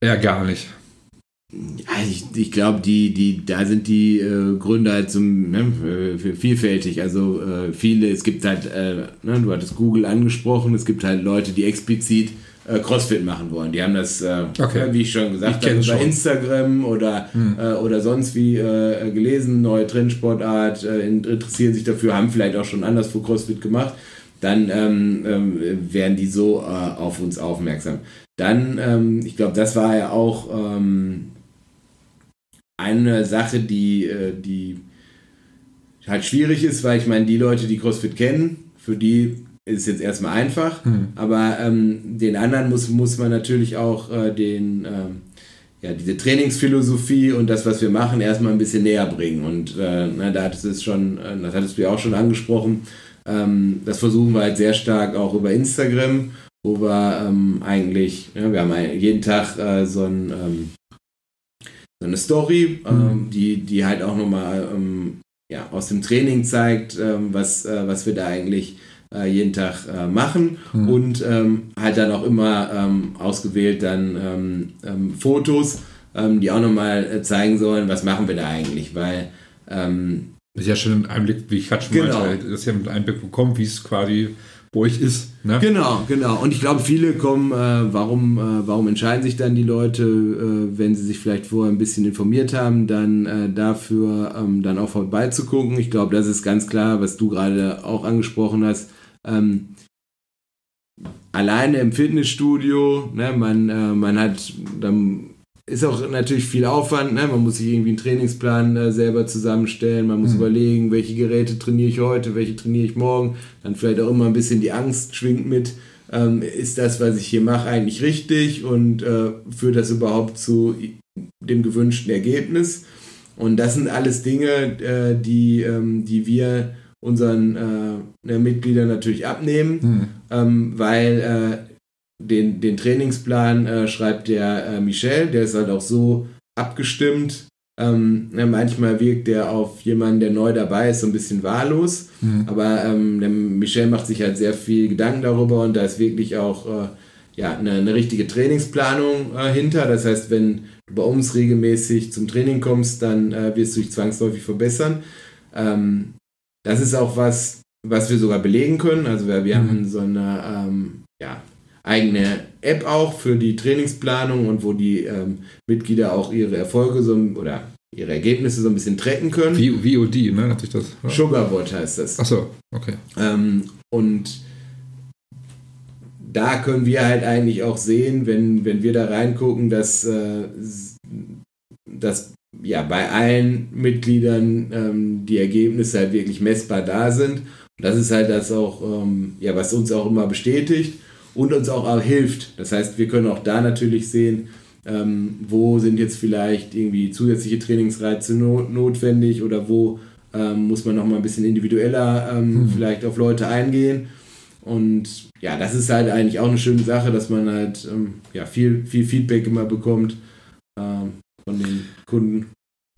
eher gar nicht? Ich, ich glaube, die, die, da sind die äh, Gründe halt zum, ne, vielfältig. Also äh, viele, es gibt halt, äh, ne, du hattest Google angesprochen, es gibt halt Leute, die explizit äh, CrossFit machen wollen. Die haben das, äh, okay. wie ich schon gesagt habe, über Instagram oder, hm. Äh, oder sonst wie gelesen, neue Trendsportart, interessieren sich dafür, haben vielleicht auch schon anders vor CrossFit gemacht. Dann ähm, ähm, werden die so auf uns aufmerksam. Dann, ähm, ich glaube, das war ja auch ähm, eine Sache, die, äh, die halt schwierig ist, weil ich meine, die Leute, die CrossFit kennen, für die ist es jetzt erstmal einfach, hm. aber ähm, den anderen muss, muss man natürlich auch äh, den, ähm, ja, diese Trainingsphilosophie und das, was wir machen, erstmal ein bisschen näher bringen. Und äh, na, da hattest du es schon, äh, das hattest du ja auch schon angesprochen. Ähm, das versuchen wir halt sehr stark auch über Instagram, wo wir ähm, eigentlich, ja, wir haben jeden Tag äh, so ein ähm, eine Story, mhm. ähm, die, die halt auch nochmal ähm, ja, aus dem Training zeigt, ähm, was, äh, was wir da eigentlich äh, jeden Tag äh, machen mhm. und ähm, halt dann auch immer ähm, ausgewählt dann ähm, Fotos, die auch nochmal äh, zeigen sollen, was machen wir da eigentlich, weil das ist ja schon ein Einblick, wie ich gerade schon genau. meinte, das ist ja ein Einblick bekommen, wie es quasi wo ich ist. Ne? Genau, genau. Und ich glaube, viele kommen, äh, warum, äh, warum entscheiden sich dann die Leute, äh, wenn sie sich vielleicht vorher ein bisschen informiert haben, dann äh, dafür ähm, dann auch vorbeizugucken. Ich glaube, das ist ganz klar, was du gerade auch angesprochen hast. Ähm, alleine im Fitnessstudio, ne, man, äh, man hat dann ist auch natürlich viel Aufwand, ne? man muss sich irgendwie einen Trainingsplan äh, selber zusammenstellen, man muss mhm. überlegen, welche Geräte trainiere ich heute, welche trainiere ich morgen, dann vielleicht auch immer ein bisschen die Angst schwingt mit, ähm, ist das, was ich hier mache, eigentlich richtig und äh, führt das überhaupt zu dem gewünschten Ergebnis? Und das sind alles Dinge, äh, die, ähm, die wir unseren äh, Mitgliedern natürlich abnehmen, mhm. ähm, weil äh, den, den Trainingsplan äh, schreibt der äh, Michel, der ist halt auch so abgestimmt. Ähm, ja, manchmal wirkt der auf jemanden, der neu dabei ist, so ein bisschen wahllos. Mhm. Aber ähm, der Michel macht sich halt sehr viel Gedanken darüber und da ist wirklich auch äh, ja, eine, eine, richtige Trainingsplanung äh, hinter. Das heißt, wenn du bei uns regelmäßig zum Training kommst, dann äh, wirst du dich zwangsläufig verbessern. Ähm, das ist auch was, was wir sogar belegen können. Also wir, wir mhm. haben so eine ähm, ja, eigene App auch für die Trainingsplanung und wo die ähm, Mitglieder auch ihre Erfolge so oder ihre Ergebnisse so ein bisschen tracken können. Wie VOD, ne? Hat sich das. Ja. Sugarbot heißt das. Achso, okay. Ähm, und da können wir halt eigentlich auch sehen, wenn, wenn wir da reingucken, dass, äh, dass ja, bei allen Mitgliedern ähm, die Ergebnisse halt wirklich messbar da sind. Und das ist halt das auch, ähm, ja, was uns auch immer bestätigt und uns auch hilft. Das heißt, wir können auch da natürlich sehen, ähm, wo sind jetzt vielleicht irgendwie zusätzliche Trainingsreize not notwendig oder wo ähm, muss man nochmal ein bisschen individueller ähm, mhm. vielleicht auf Leute eingehen. Und ja, das ist halt eigentlich auch eine schöne Sache, dass man halt ähm, ja, viel, viel Feedback immer bekommt ähm, von den Kunden.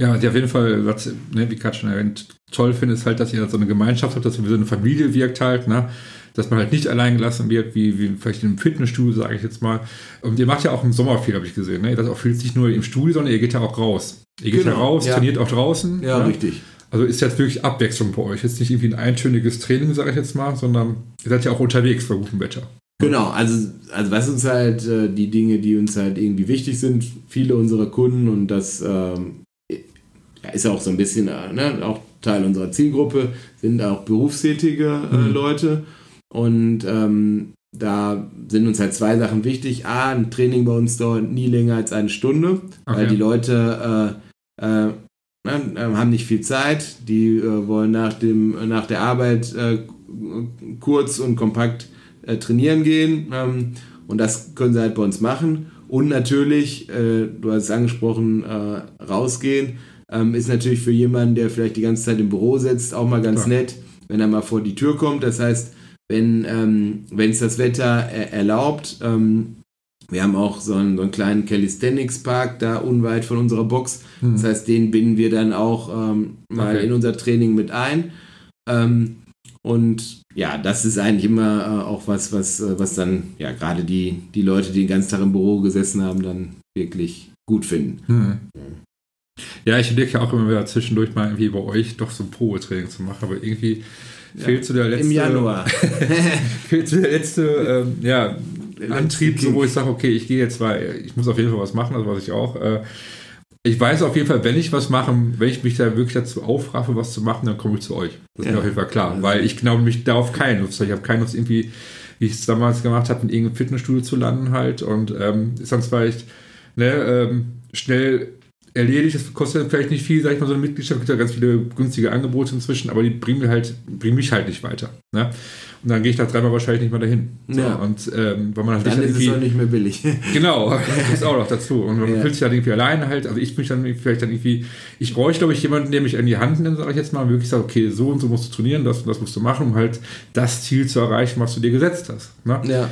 Ja, was ich auf jeden Fall, was, ne, wie gerade schon erwähnt, toll finde, ist halt, dass ihr so eine Gemeinschaft habt, dass ihr wie so eine Familie wirkt halt, ne? Dass man halt nicht allein gelassen wird, wie, wie vielleicht in einem Fitnessstudio, sage ich jetzt mal. Und ihr macht ja auch im Sommer viel, habe ich gesehen. Ne? Das auch fühlt sich nur im Studio, sondern ihr geht ja auch raus. Ihr geht genau, ja raus, ja. trainiert auch draußen. Ja, ne? richtig. Also ist jetzt wirklich Abwechslung bei euch. Jetzt nicht irgendwie ein eintöniges Training, sage ich jetzt mal, sondern ihr seid ja auch unterwegs bei gutem Wetter. Genau, also, also was uns halt äh, die Dinge, die uns halt irgendwie wichtig sind, viele unserer Kunden und das ähm, ist auch so ein bisschen äh, ne, auch Teil unserer Zielgruppe, sind auch berufstätige äh, mhm. Leute. Und ähm, da sind uns halt zwei Sachen wichtig. A, ein Training bei uns dauert nie länger als eine Stunde, okay. weil die Leute äh, äh, ne, ähm, haben nicht viel Zeit. Die äh, wollen nach, dem, nach der Arbeit äh, kurz und kompakt äh, trainieren gehen. Ähm, und das können sie halt bei uns machen. Und natürlich, äh, du hast es angesprochen, rausgehen ähm, ist natürlich für jemanden, der vielleicht die ganze Zeit im Büro sitzt, auch mal ganz ja. nett, wenn er mal vor die Tür kommt. Das heißt, wenn ähm, es das Wetter er erlaubt, ähm, wir haben auch so einen, so einen kleinen Calisthenics Park da unweit von unserer Box. Mhm. Das heißt, den binden wir dann auch ähm, mal okay. in unser Training mit ein. Ähm, und ja, das ist eigentlich immer äh, auch was, was, äh, was dann ja gerade die, die Leute, die den ganzen Tag im Büro gesessen haben, dann wirklich gut finden. Mhm. Ja, ich überlege ja auch immer wieder zwischendurch mal irgendwie bei euch doch so ein Probetraining zu machen, aber irgendwie. Fehlt so der letzte. Im Januar. <laughs> fehlt so der letzte ähm, ja, Antrieb, so, wo ich sage, okay, ich gehe jetzt, weil ich muss auf jeden Fall was machen, also was ich auch. Äh, ich weiß auf jeden Fall, wenn ich was mache, wenn ich mich da wirklich dazu aufraffe, was zu machen, dann komme ich zu euch. Das ja. ist mir auf jeden Fall klar, weil ich glaube mich darauf keinen Lust. Ich habe keinen Lust irgendwie, wie ich es damals gemacht habe, in irgendeinem Fitnessstudio zu landen halt und ähm, ist dann vielleicht ne, ähm, schnell erledigt. Das kostet vielleicht nicht viel, sag ich mal, so eine Mitgliedschaft. Es gibt ja ganz viele günstige Angebote inzwischen, aber die bringen, halt, bringen mich halt nicht weiter. Ne? Und dann gehe ich da dreimal wahrscheinlich nicht mehr dahin. So, ja. Und ähm, weil man halt dann ist es auch nicht mehr billig. <laughs> genau, <laughs> das ist auch noch dazu. Und man ja. fühlt sich halt irgendwie alleine halt. Also ich mich dann vielleicht dann irgendwie, ich bräuchte, glaube ich, jemanden, der mich in die Hand nimmt, sage ich jetzt mal, wirklich sagt, okay, so und so musst du trainieren, das und das musst du machen, um halt das Ziel zu erreichen, was du dir gesetzt hast. Ne? Ja.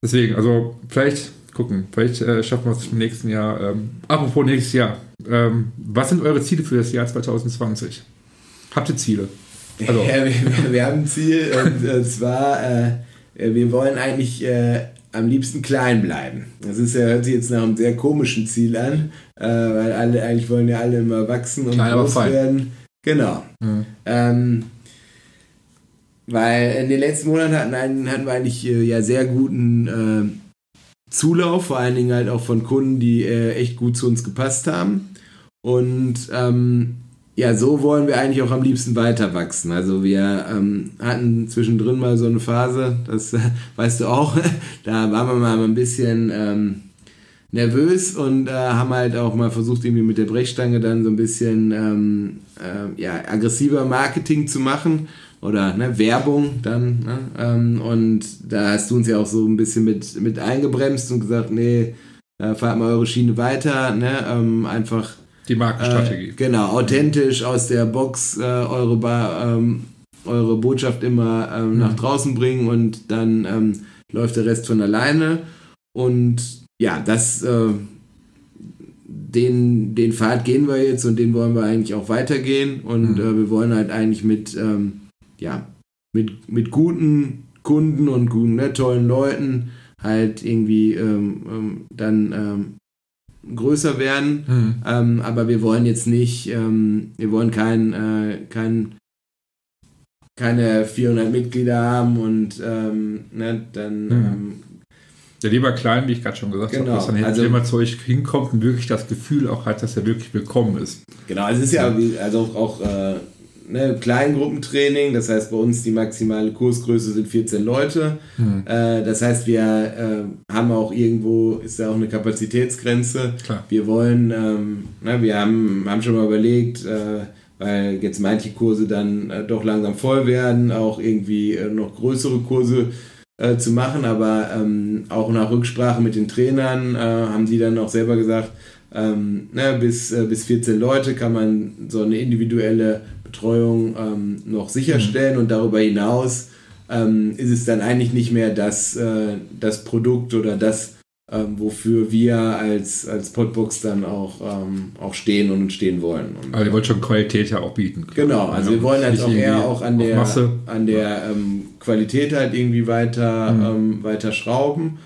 Deswegen, also vielleicht gucken. Vielleicht äh, schaffen wir es im nächsten Jahr. Ähm, apropos nächstes Jahr. Ähm, was sind eure Ziele für das Jahr 2020? Habt ihr Ziele? Also. Ja, wir, wir, haben ein Ziel und, und zwar, äh, wir wollen eigentlich äh, am liebsten klein bleiben. Das ist ja, hört sich jetzt nach einem sehr komischen Ziel an, äh, weil alle eigentlich wollen ja alle immer wachsen und klein, groß werden. Genau. Mhm. Ähm, weil in den letzten Monaten hatten, hatten wir eigentlich äh, ja sehr guten äh, Zulauf, vor allen Dingen halt auch von Kunden, die äh, echt gut zu uns gepasst haben. Und ähm, ja, so wollen wir eigentlich auch am liebsten weiter wachsen. Also wir ähm, hatten zwischendrin mal so eine Phase, das äh, <laughs> weißt du auch, <laughs> da waren wir mal ein bisschen ähm, nervös und äh, haben halt auch mal versucht, irgendwie mit der Brechstange dann so ein bisschen ähm, äh, ja, aggressiver Marketing zu machen oder ne, Werbung dann. Ne? Ähm, und da hast du uns ja auch so ein bisschen mit, mit eingebremst und gesagt, nee, äh, fahrt mal eure Schiene weiter, ne? Ähm, einfach. Die Markenstrategie. Äh, genau, authentisch aus der Box äh, eure, ba ähm, eure Botschaft immer ähm, mhm. nach draußen bringen und dann ähm, läuft der Rest von alleine. Und ja, das, äh, den, den Pfad gehen wir jetzt und den wollen wir eigentlich auch weitergehen. Und mhm. Äh, wir wollen halt eigentlich mit ähm, ja, mit, mit guten Kunden und guten, ne, tollen Leuten halt irgendwie ähm, ähm, dann ähm, größer werden. Mhm. Ähm, aber wir wollen jetzt nicht, ähm, wir wollen kein, äh, kein, keine 400 Mitglieder haben und ähm, ne, dann. Mhm. ja, lieber klein, wie ich gerade schon gesagt genau. habe, dass dann also, jemand zu euch hinkommt und wirklich das Gefühl auch hat, dass er wirklich willkommen ist. Genau, also es ist ja, also auch, auch äh, ne, Kleingruppentraining, das heißt bei uns die maximale Kursgröße sind 14 Leute. Mhm. Äh, das heißt, wir äh, haben auch irgendwo, ist da auch eine Kapazitätsgrenze. Klar. Wir wollen, ähm, ne, wir haben, haben schon mal überlegt, äh, weil jetzt manche Kurse dann äh, doch langsam voll werden, auch irgendwie äh, noch größere Kurse äh, zu machen, aber ähm, auch nach Rücksprache mit den Trainern haben die dann auch selber gesagt, ähm, ne, bis, bis 14 Leute kann man so eine individuelle Betreuung ähm, noch sicherstellen mhm. und darüber hinaus ähm, ist es dann eigentlich nicht mehr das, äh, das Produkt oder das, ähm, wofür wir als, als Podbox dann auch, ähm, auch stehen und stehen wollen. Und, Aber ihr wollt schon Qualität ja auch bieten. Genau, also wir wollen halt auch eher auch an der, an der ähm, Qualität halt irgendwie weiter, mhm. ähm, weiter schrauben.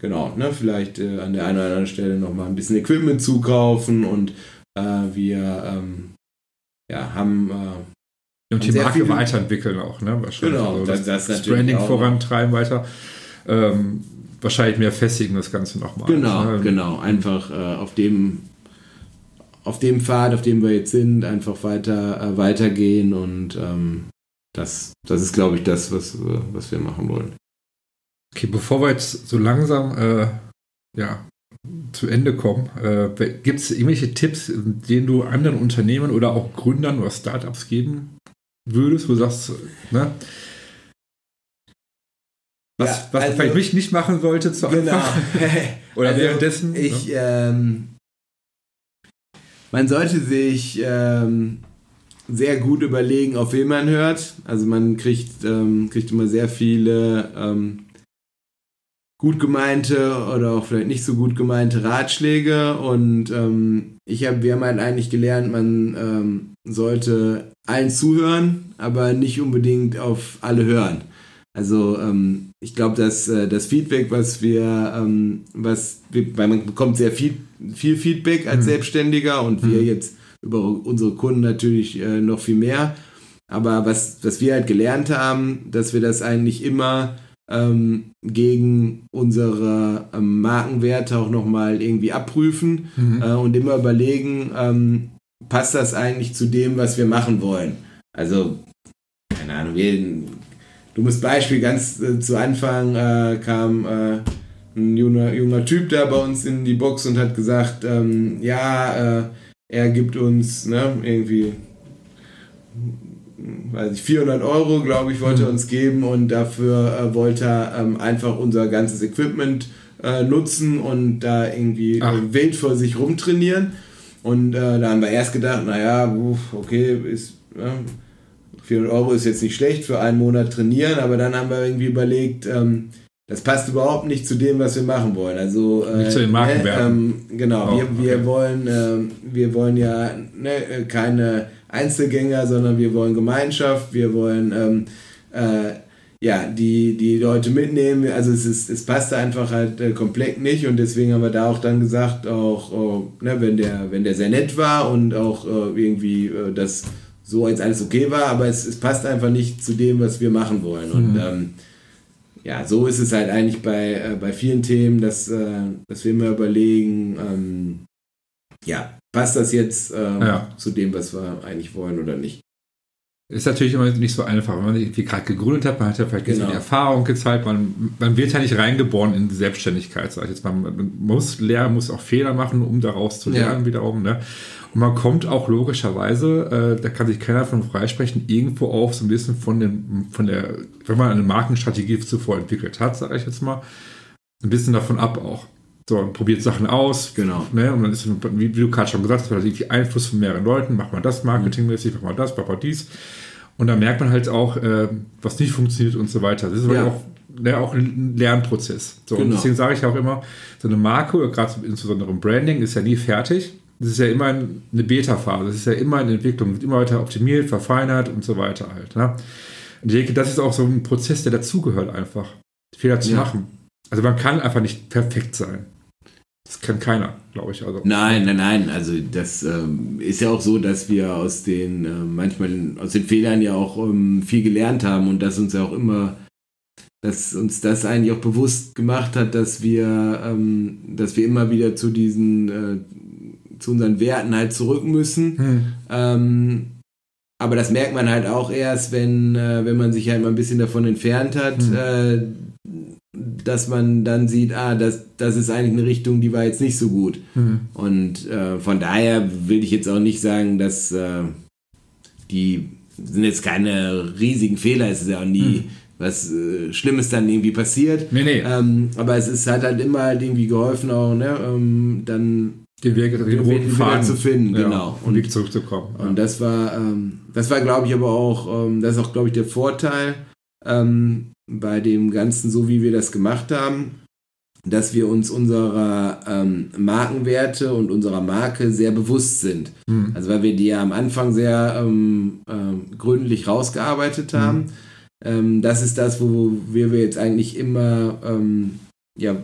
Genau, ne, vielleicht äh, an der einen oder anderen Stelle nochmal ein bisschen Equipment zukaufen und äh, wir ähm, ja, haben äh, und die Marke weiterentwickeln auch, ne? Wahrscheinlich. Genau, also das, das, das Branding vorantreiben weiter. Ähm, wahrscheinlich mehr festigen das Ganze nochmal. Genau, ne? genau. Einfach äh, auf dem auf dem Pfad, auf dem wir jetzt sind, einfach weiter äh, weitergehen und ähm, das, das ist, glaube ich, das, was, äh, was wir machen wollen. Okay, bevor wir jetzt so langsam äh, ja, zu Ende kommen, äh, gibt es irgendwelche Tipps, denen du anderen Unternehmen oder auch Gründern oder Startups geben würdest, wo du sagst, ne? Was, ja, was also, vielleicht mich nicht machen sollte zu genau. Anfang. <laughs> Oder also währenddessen. Ich, ne? ähm, man sollte sich ähm, sehr gut überlegen, auf wen man hört. Also man kriegt, ähm, kriegt immer sehr viele ähm, gut gemeinte oder auch vielleicht nicht so gut gemeinte Ratschläge. Und ähm, ich habe, wir haben halt eigentlich gelernt, man ähm, sollte allen zuhören, aber nicht unbedingt auf alle hören. Also ähm, ich glaube, dass äh, das Feedback, was wir, ähm, was wir, weil man bekommt sehr viel, viel Feedback als mhm. Selbstständiger und mhm. wir jetzt über unsere Kunden natürlich äh, noch viel mehr. Aber was, was wir halt gelernt haben, dass wir das eigentlich immer ähm, gegen unsere ähm, Markenwerte auch nochmal irgendwie abprüfen mhm. äh, und immer überlegen, ähm, passt das eigentlich zu dem, was wir machen wollen? Also, keine Ahnung, wir dummes Beispiel, ganz äh, zu Anfang äh, kam äh, ein junger, junger Typ da bei uns in die Box und hat gesagt, ähm, ja, äh, er gibt uns ne, irgendwie weiß ich, 400 Euro, glaube ich, wollte er mhm. uns geben und dafür äh, wollte er ähm, einfach unser ganzes Equipment äh, nutzen und da irgendwie Ach. wild vor sich rumtrainieren. Und äh, da haben wir erst gedacht, naja, okay, ist, 400 Euro ist jetzt nicht schlecht für einen Monat trainieren, aber dann haben wir irgendwie überlegt, ähm, das passt überhaupt nicht zu dem, was wir machen wollen. Also äh, nicht zu den Markenwerten. Äh, ähm, genau, oh, wir, wir okay. wollen äh, wir wollen ja ne, keine Einzelgänger, sondern wir wollen Gemeinschaft, wir wollen ähm, äh, ja, die, die Leute mitnehmen. Also es, ist, es passt einfach halt äh, komplett nicht und deswegen haben wir da auch dann gesagt, auch oh, ne, wenn, der, wenn der sehr nett war und auch äh, irgendwie äh, das so jetzt alles okay war, aber es, es passt einfach nicht zu dem, was wir machen wollen. Und mhm. ähm, ja, so ist es halt eigentlich bei, äh, bei vielen Themen, dass, äh, dass wir immer überlegen, ähm, ja, passt das jetzt äh, ja. zu dem, was wir eigentlich wollen oder nicht. Ist natürlich immer nicht so einfach, wenn man irgendwie gerade gegründet hat, man hat ja vielleicht genau. die Erfahrung gezeigt, man, man wird ja nicht reingeboren in die Selbstständigkeit, sag ich jetzt mal. Man muss lernen, muss auch Fehler machen, um daraus zu lernen ja. wiederum. Ne? Und man kommt auch logischerweise, äh, da kann sich keiner von freisprechen, irgendwo auf so ein bisschen von, dem, von der, wenn man eine Markenstrategie zuvor entwickelt hat, sage ich jetzt mal, ein bisschen davon ab auch. So, und probiert Sachen aus. Genau. Ne? Und dann ist, wie, wie du gerade schon gesagt hast, irgendwie Einfluss von mehreren Leuten, macht man das marketingmäßig, macht man das, macht man dies. Und dann merkt man halt auch, äh, was nicht funktioniert und so weiter. Das ist ja. auch, ne, auch ein Lernprozess. So, genau. Und deswegen sage ich auch immer, so eine Marke, gerade insbesondere im Branding, ist ja nie fertig das ist ja immer eine Beta-Phase, das ist ja immer eine Entwicklung, wird immer weiter optimiert, verfeinert und so weiter halt. Ne? Und ich denke, das ist auch so ein Prozess, der dazugehört einfach, Fehler zu ja. machen. Also man kann einfach nicht perfekt sein. Das kann keiner, glaube ich. Also. Nein, nein, nein. Also das ähm, ist ja auch so, dass wir aus den äh, manchmal aus den Fehlern ja auch ähm, viel gelernt haben und dass uns ja auch immer, dass uns das eigentlich auch bewusst gemacht hat, dass wir, ähm, dass wir immer wieder zu diesen äh, zu unseren Werten halt zurück müssen. Hm. Ähm, aber das merkt man halt auch erst, wenn, äh, wenn man sich halt mal ein bisschen davon entfernt hat, hm. Dass man dann sieht, ah, das, das ist eigentlich eine Richtung, die war jetzt nicht so gut. Hm. Und äh, von daher will ich jetzt auch nicht sagen, dass äh, die sind jetzt keine riesigen Fehler, es ist ja auch nie hm. was äh, Schlimmes dann irgendwie passiert. Nee, nee. Ähm, aber es ist halt, halt immer halt irgendwie geholfen, auch, ne, ähm, dann den Weg, den, den roten Faden zu finden, ja, genau. Und Weg zurückzukommen. Ja. Und das war, ähm, das war, glaube ich, aber auch, ähm, das ist auch, glaube ich, der Vorteil ähm, bei dem Ganzen, so wie wir das gemacht haben, dass wir uns unserer ähm, Markenwerte und unserer Marke sehr bewusst sind. Mhm. Also weil wir die ja am Anfang sehr ähm, äh, gründlich rausgearbeitet haben. Mhm. Ähm, das ist das, wo wir jetzt eigentlich immer ähm, ja,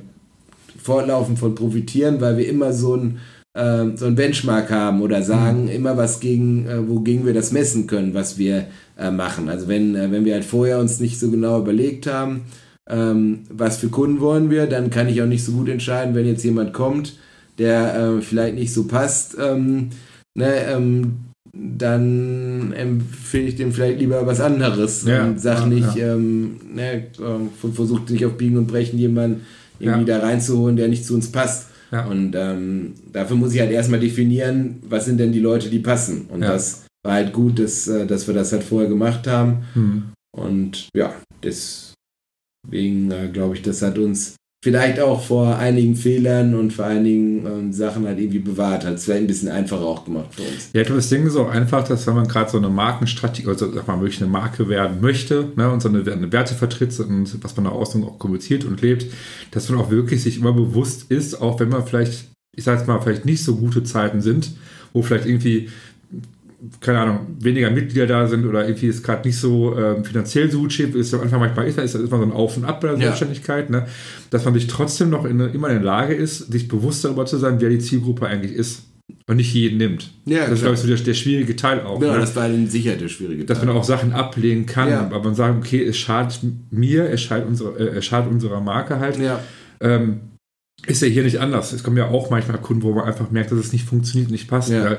fortlaufend von profitieren, weil wir immer so ein äh, so ein Benchmark haben oder sagen mhm. immer was gegen, äh, wogegen wir das messen können, was wir äh, machen. Also wenn, äh, wenn wir halt vorher uns nicht so genau überlegt haben, ähm, was für Kunden wollen wir, dann kann ich auch nicht so gut entscheiden, wenn jetzt jemand kommt, der äh, vielleicht nicht so passt, ähm, ne, ähm, dann empfehle ich dem vielleicht lieber was anderes ja, und sag ja, nicht, ja. Ähm, ne, äh, versucht nicht auf Biegen und Brechen jemanden irgendwie da reinzuholen, der nicht zu uns passt. Und ähm, dafür muss ich halt erstmal definieren, was sind denn die Leute, die passen. Und das war halt gut, dass, äh, dass wir das halt vorher gemacht haben. Hm. Und ja, Deswegen äh, glaube ich, das hat uns vielleicht auch vor einigen Fehlern und vor einigen ähm, Sachen halt irgendwie bewahrt. Hat es vielleicht ein bisschen einfacher auch gemacht für uns. Ja, das Ding ist auch einfach, dass wenn man gerade so eine Markenstrategie, also sag mal, wirklich eine Marke werden möchte ne, und so eine, eine Werte vertritt und was man nach außen auch kommuniziert und lebt, dass man auch wirklich sich immer bewusst ist, auch wenn man vielleicht, ich sage jetzt mal, vielleicht nicht so gute Zeiten sind, wo vielleicht irgendwie keine Ahnung, weniger Mitglieder da sind oder irgendwie es gerade nicht so ähm, finanziell so gut steht, ist am Anfang manchmal ist, ist immer so ein Auf und Ab bei der ja. Selbstständigkeit, ne? dass man sich trotzdem noch in, immer in der Lage ist, sich bewusst darüber zu sein, wer die Zielgruppe eigentlich ist. Und nicht jeden nimmt. Ja, das ist, glaube ich, so der, der, schwierige Teil auch. Genau, ne? das war dann sicher der schwierige Teil. Dass man auch Sachen ablehnen kann, ja. aber man sagt, okay, es schadet mir, es schadet, unsere, äh, es schadet unserer Marke halt. Ja. Ähm, ist ja hier nicht anders. Es kommen ja auch manchmal Kunden, wo man einfach merkt, dass es nicht funktioniert, nicht passt. Ja.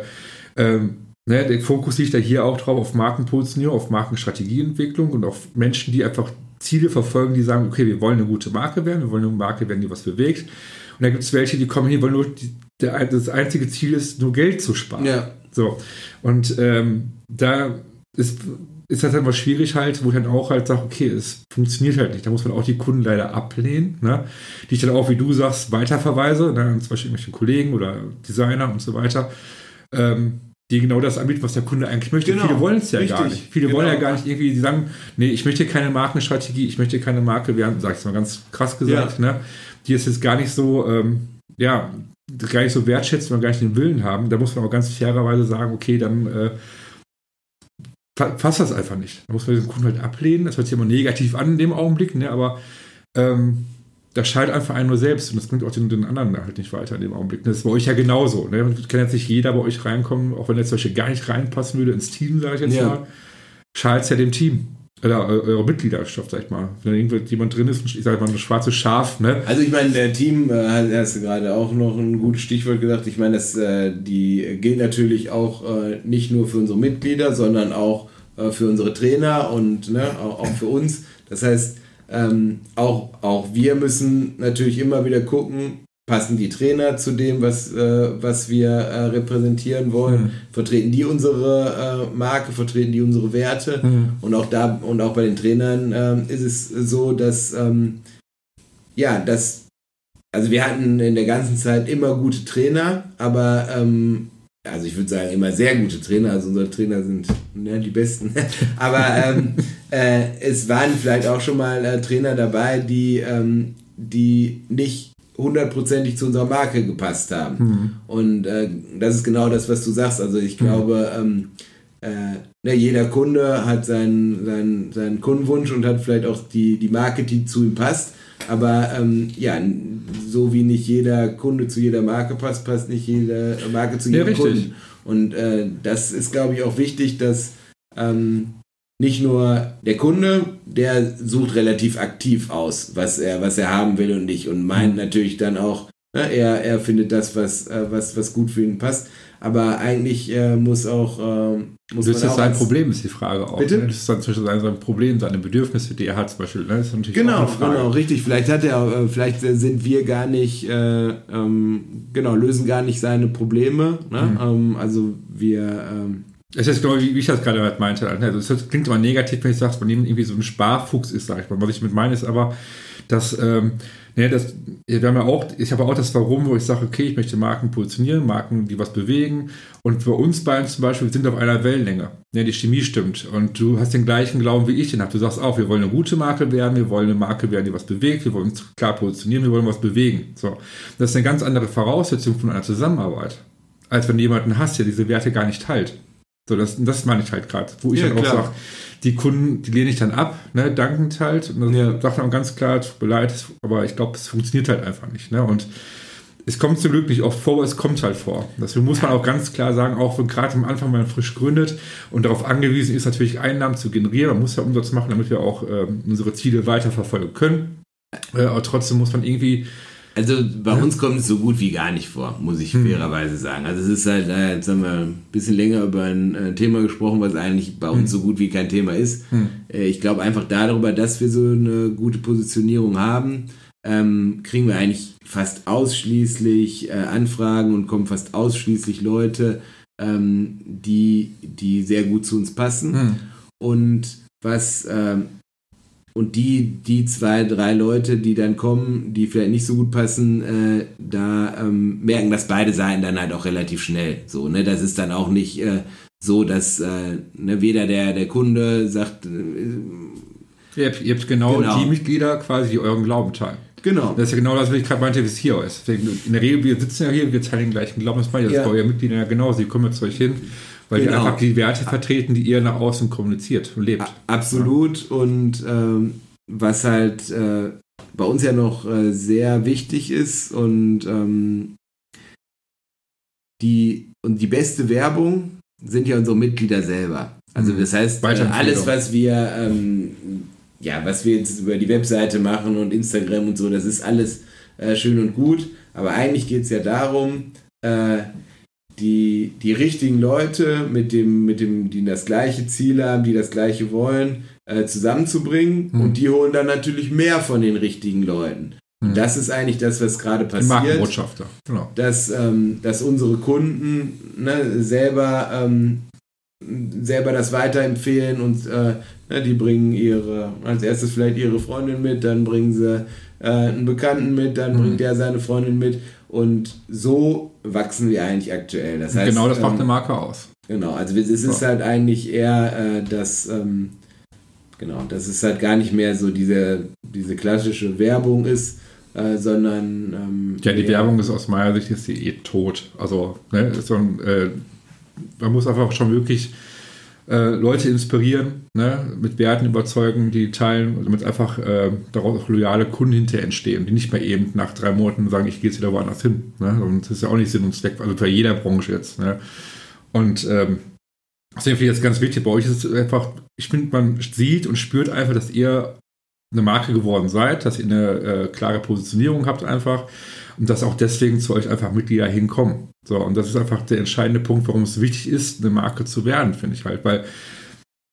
Ähm, Ne, der Fokus liegt ja hier auch drauf auf Markenpositionierung, auf Markenstrategieentwicklung und auf Menschen, die einfach Ziele verfolgen, die sagen, okay, wir wollen eine gute Marke werden, wir wollen eine Marke werden, die was bewegt. Und da gibt es welche, die kommen hier, wollen nur, die, der, das einzige Ziel ist, nur Geld zu sparen. Ja. So. Und ähm, da ist, ist das immer schwierig halt, wo ich dann auch halt sage, okay, es funktioniert halt nicht. Da muss man auch die Kunden leider ablehnen, ne? die ich dann auch, wie du sagst, weiterverweise, ne? zum Beispiel irgendwelche Kollegen oder Designer und so weiter. Ähm, die genau das anbieten, was der Kunde eigentlich möchte. Genau, Viele wollen es ja richtig, gar nicht. Viele genau. wollen ja gar nicht irgendwie, die sagen, nee, ich möchte keine Markenstrategie, ich möchte keine Marke werden, sag ich mal ganz krass gesagt, ja. ne? die ist jetzt gar nicht so, ähm, ja, gar nicht so wertschätzen und gar nicht den Willen haben. Da muss man auch ganz fairerweise sagen, okay, dann äh, passt das einfach nicht. Da muss man den Kunden halt ablehnen. Das hört sich immer negativ an in dem Augenblick, ne? aber ähm, das schaltet einfach einen nur selbst und das bringt auch den, den, anderen halt nicht weiter in dem Augenblick. Das ist bei euch ja genauso. Ne? Kann jetzt nicht jeder bei euch reinkommen, auch wenn jetzt solche gar nicht reinpassen würde ins Team, sage ich jetzt ja. mal. Schadet ja dem Team. Oder eure Mitgliedschaft, sag ich mal. Wenn da jemand drin ist, ich sage mal, ein schwarzes Schaf, ne? Also ich meine, der Team, äh, hast du gerade auch noch ein gutes Stichwort gesagt. Ich meine, das, äh, die gilt natürlich auch äh, nicht nur für unsere Mitglieder, sondern auch äh, für unsere Trainer und ne, auch, auch für uns. Das heißt, ähm, auch, auch wir müssen natürlich immer wieder gucken, passen die Trainer zu dem, was, äh, was wir äh, repräsentieren wollen? Mhm. Vertreten die unsere äh, Marke, vertreten die unsere Werte? Mhm. Und auch da und auch bei den Trainern ähm, ist es so, dass ähm, ja, dass also wir hatten in der ganzen Zeit immer gute Trainer, aber ähm, also ich würde sagen, immer sehr gute Trainer. Also unsere Trainer sind ne, die besten. <laughs> Aber ähm, äh, es waren vielleicht auch schon mal äh, Trainer dabei, die, ähm, die nicht hundertprozentig zu unserer Marke gepasst haben. Mhm. Und äh, das ist genau das, was du sagst. Also ich mhm. glaube, ähm, äh, ne, jeder Kunde hat seinen, seinen, seinen Kundenwunsch und hat vielleicht auch die, die Marke, die zu ihm passt. Aber ähm, ja, so wie nicht jeder Kunde zu jeder Marke passt, passt nicht jede Marke zu jedem ja, Kunden. Und äh, das ist, glaube ich, auch wichtig, dass ähm, nicht nur der Kunde, der sucht relativ aktiv aus, was er, was er haben will und nicht und meint mhm. natürlich dann auch, ne, er, er findet das, was, äh, was, was gut für ihn passt. Aber eigentlich äh, muss auch. Äh, muss das ist sein Problem, ist die Frage auch. Bitte? Ne? Das ist dann zwischen sein Problem, seine Bedürfnisse, die er hat, zum Beispiel. Ne? Das ist natürlich genau, genau, richtig. Vielleicht hat er, äh, vielleicht sind wir gar nicht, äh, ähm, genau, lösen gar nicht seine Probleme. Ne? Mhm. Ähm, also wir. Ähm, es ist genau, wie ich das gerade halt meinte. Also es klingt immer negativ, wenn ich sage, dass man irgendwie so ein Sparfuchs ist, sag ich mal. Was ich mit meine ist aber, dass ähm, Ne, das, wir haben ja auch, ich habe auch das Warum, wo ich sage, okay, ich möchte Marken positionieren, Marken, die was bewegen. Und für uns beiden zum Beispiel, wir sind auf einer Wellenlänge. Ne, die Chemie stimmt. Und du hast den gleichen Glauben, wie ich den habe. Du sagst auch, wir wollen eine gute Marke werden, wir wollen eine Marke werden, die was bewegt, wir wollen uns klar positionieren, wir wollen was bewegen. So. Das ist eine ganz andere Voraussetzung von einer Zusammenarbeit, als wenn du jemanden hast, der diese Werte gar nicht teilt. So, das, das meine ich halt gerade, wo ich ja, dann auch sage, die Kunden, die lehne ich dann ab, ne, dankend halt. Und dann ja. sagt man ganz klar, tut mir leid, aber ich glaube, es funktioniert halt einfach nicht. Ne? Und es kommt zum Glück nicht oft vor, aber es kommt halt vor. Deswegen muss man auch ganz klar sagen, auch wenn gerade am Anfang man frisch gründet und darauf angewiesen ist, natürlich Einnahmen zu generieren, man muss ja Umsatz machen, damit wir auch äh, unsere Ziele weiterverfolgen können. Äh, aber trotzdem muss man irgendwie also bei uns kommt es so gut wie gar nicht vor, muss ich hm. fairerweise sagen. Also es ist halt, äh, jetzt haben wir ein bisschen länger über ein äh, Thema gesprochen, was eigentlich bei uns hm. so gut wie kein Thema ist. Hm. Äh, ich glaube einfach darüber, dass wir so eine gute Positionierung haben, ähm, kriegen wir eigentlich fast ausschließlich äh, Anfragen und kommen fast ausschließlich Leute, ähm, die, die sehr gut zu uns passen. Hm. Und was ähm, und die, die zwei, drei Leute, die dann kommen, die vielleicht nicht so gut passen, äh, da ähm, merken das beide Seiten dann halt auch relativ schnell. So, ne? Das ist dann auch nicht äh, so, dass äh, ne, weder der, der Kunde sagt. Äh, ihr, habt, ihr habt genau, genau, die Mitglieder quasi, die euren Glauben teilen. Genau. Das ist ja genau das, was ich gerade meinte, wie es hier ist. In der Regel, wir sitzen ja hier, wir teilen den gleichen Glauben. Das meine ich, das ja. bei euren Mitgliedern ja genauso. Sie kommen jetzt zu euch hin weil genau. die einfach die Werte vertreten, die ihr nach außen kommuniziert und lebt. Absolut. Ja. Und ähm, was halt äh, bei uns ja noch äh, sehr wichtig ist und ähm, die, und die beste Werbung sind ja unsere Mitglieder selber. Also mhm. das heißt, äh, alles, was wir, ähm, ja, was wir jetzt über die Webseite machen und Instagram und so, das ist alles äh, schön und gut. Aber eigentlich geht es ja darum, äh, die, die richtigen Leute mit dem, mit dem, die das gleiche Ziel haben, die das gleiche wollen, äh, zusammenzubringen. Mhm. Und die holen dann natürlich mehr von den richtigen Leuten. Mhm. das ist eigentlich das, was gerade passiert. Markenbotschafter, genau. Dass, ähm, dass unsere Kunden ne, selber, ähm, selber das weiterempfehlen und äh, ne, die bringen ihre, als erstes vielleicht ihre Freundin mit, dann bringen sie äh, einen Bekannten mit, dann mhm. bringt der seine Freundin mit. Und so wachsen wir eigentlich aktuell. Das heißt, genau das macht ähm, eine Marke aus. Genau, also es ist halt eigentlich eher äh, das, ähm, genau, dass es halt gar nicht mehr so diese, diese klassische Werbung ist, äh, sondern. Ähm, ja, die Werbung ist aus meiner Sicht die eh tot. Also, ne, so ein, äh, man muss einfach schon wirklich äh, Leute inspirieren, ne, mit Werten überzeugen, die teilen, damit einfach äh, daraus auch loyale Kunden hinterher entstehen, die nicht mehr eben nach drei Monaten sagen, ich gehe jetzt wieder woanders hin. Ne? Und das ist ja auch nicht Sinn und Zweck, also bei jeder Branche jetzt. Ne? Und ähm, deswegen finde ich jetzt ganz wichtig, bei euch ist es einfach, ich finde, man sieht und spürt einfach, dass ihr eine Marke geworden seid, dass ihr eine äh, klare Positionierung habt einfach und dass auch deswegen zu euch einfach Mitglieder hinkommen. So, und das ist einfach der entscheidende Punkt, warum es wichtig ist, eine Marke zu werden, finde ich halt, weil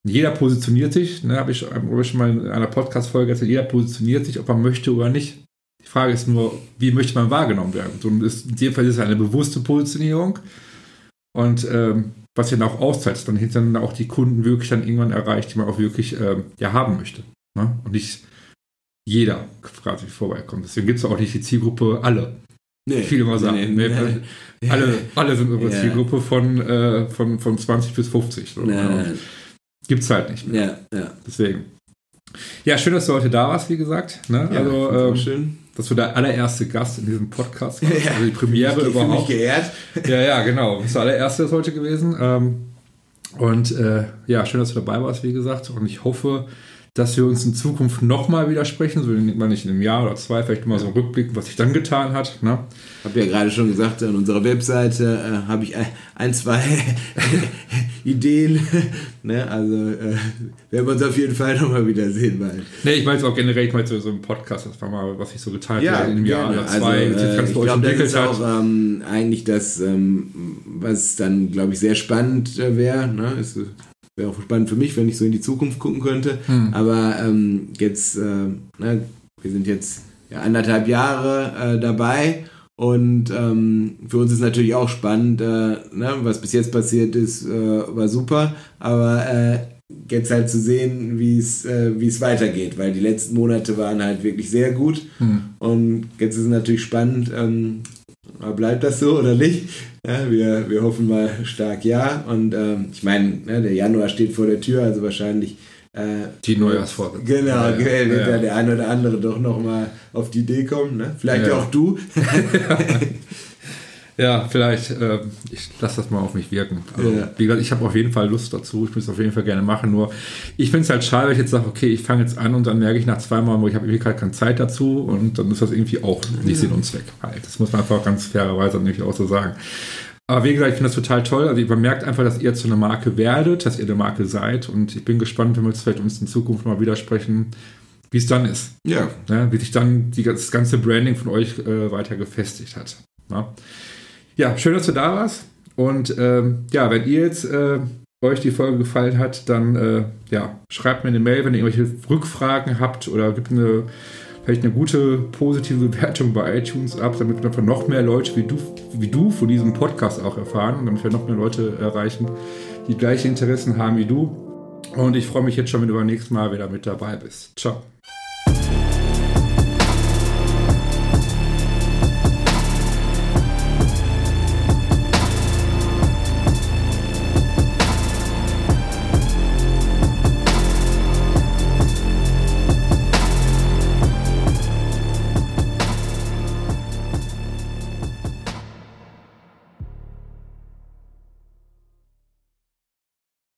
jeder positioniert sich, ne, habe ich, hab ich schon mal in einer Podcast-Folge gesagt, jeder positioniert sich, ob er möchte oder nicht. Die Frage ist nur, wie möchte man wahrgenommen werden? So, ist, in dem Fall ist es eine bewusste Positionierung und ähm, was dann auch auszahlt, ist dann hinterher auch die Kunden wirklich dann irgendwann erreicht, die man auch wirklich ähm, ja, haben möchte. Ne? Und nicht jeder quasi vorbeikommt. Deswegen gibt es auch nicht die Zielgruppe alle. Nee, Viele mal sagen, nee, nee, nee, alle, alle sind unsere ja. Zielgruppe von, äh, von, von 20 bis 50. So. Gibt es halt nicht mehr. Ja, ja. Deswegen. Ja, schön, dass du heute da warst, wie gesagt. Ne? Ja, also, ähm, schön. Dass du der allererste Gast in diesem Podcast warst. <laughs> Ja, also die Premiere ich überhaupt. Mich geehrt. Ja, ja, genau. Du bist der allererste ist heute gewesen. Ähm, und äh, ja, schön, dass du dabei warst, wie gesagt. Und ich hoffe, dass wir uns in Zukunft nochmal widersprechen, so mal nicht in einem Jahr oder zwei, vielleicht mal so einen Rückblick, was sich dann getan hat. Ne? Habe ja gerade schon gesagt, an unserer Webseite äh, habe ich ein, zwei <laughs> Ideen. <laughs> ne? Also äh, werden wir uns auf jeden Fall nochmal wiedersehen bald. Ne, ich meine es auch generell, ich meine so, so ein Podcast, das war mal, was sich so getan hat ja, in einem Jahr oder zwei, also, äh, ich glaube, das ist auch ähm, eigentlich das, ähm, was dann, glaube ich, sehr spannend äh, wäre. Ne? Ist, wäre auch spannend für mich, wenn ich so in die Zukunft gucken könnte. Hm. Aber ähm, jetzt, äh, na, wir sind jetzt ja, anderthalb Jahre äh, dabei und ähm, für uns ist natürlich auch spannend, äh, ne, was bis jetzt passiert ist, äh, war super, aber äh, jetzt halt zu sehen, wie es äh, wie es weitergeht, weil die letzten Monate waren halt wirklich sehr gut hm. und jetzt ist es natürlich spannend, ähm, bleibt das so oder nicht? Ja, wir, wir hoffen mal stark ja und ähm, ich meine, ne, der Januar steht vor der Tür, also wahrscheinlich äh, die Neujahrsvorsätze. Genau, ja, ja, wird ja. der eine oder andere doch nochmal auf die Idee kommen. Ne? Vielleicht auch du. <laughs> <laughs> Ja, vielleicht, äh, ich lasse das mal auf mich wirken. Also, ja. Wie gesagt, ich habe auf jeden Fall Lust dazu. Ich würde es auf jeden Fall gerne machen. Nur, ich finde es halt schade, wenn ich jetzt sage, okay, ich fange jetzt an und dann merke ich nach zwei Mal, wo ich habe irgendwie gerade keine Zeit dazu und dann ist das irgendwie auch nicht Sinn und Zweck. Halt. Das muss man einfach ganz fairerweise nämlich auch so sagen. Aber wie gesagt, ich finde das total toll. Also man merkt einfach, dass ihr zu einer Marke werdet, dass ihr eine Marke seid. Und ich bin gespannt, wenn wir jetzt vielleicht uns in Zukunft mal wieder sprechen, wie es dann ist. Ja. ja wie sich dann die, das ganze Branding von euch äh, weiter gefestigt hat. Ja. Ja, schön, dass du da warst. Und ähm, ja, wenn ihr jetzt äh, euch die Folge gefallen hat, dann äh, ja, schreibt mir eine Mail, wenn ihr irgendwelche Rückfragen habt oder gibt eine vielleicht eine gute positive <laughs> Bewertung bei iTunes ab, damit einfach noch mehr Leute wie du, wie du von diesem Podcast auch erfahren damit wir noch mehr Leute erreichen, die gleiche Interessen haben wie du. Und ich freue mich jetzt schon, wenn du beim nächsten Mal wieder mit dabei bist. Ciao.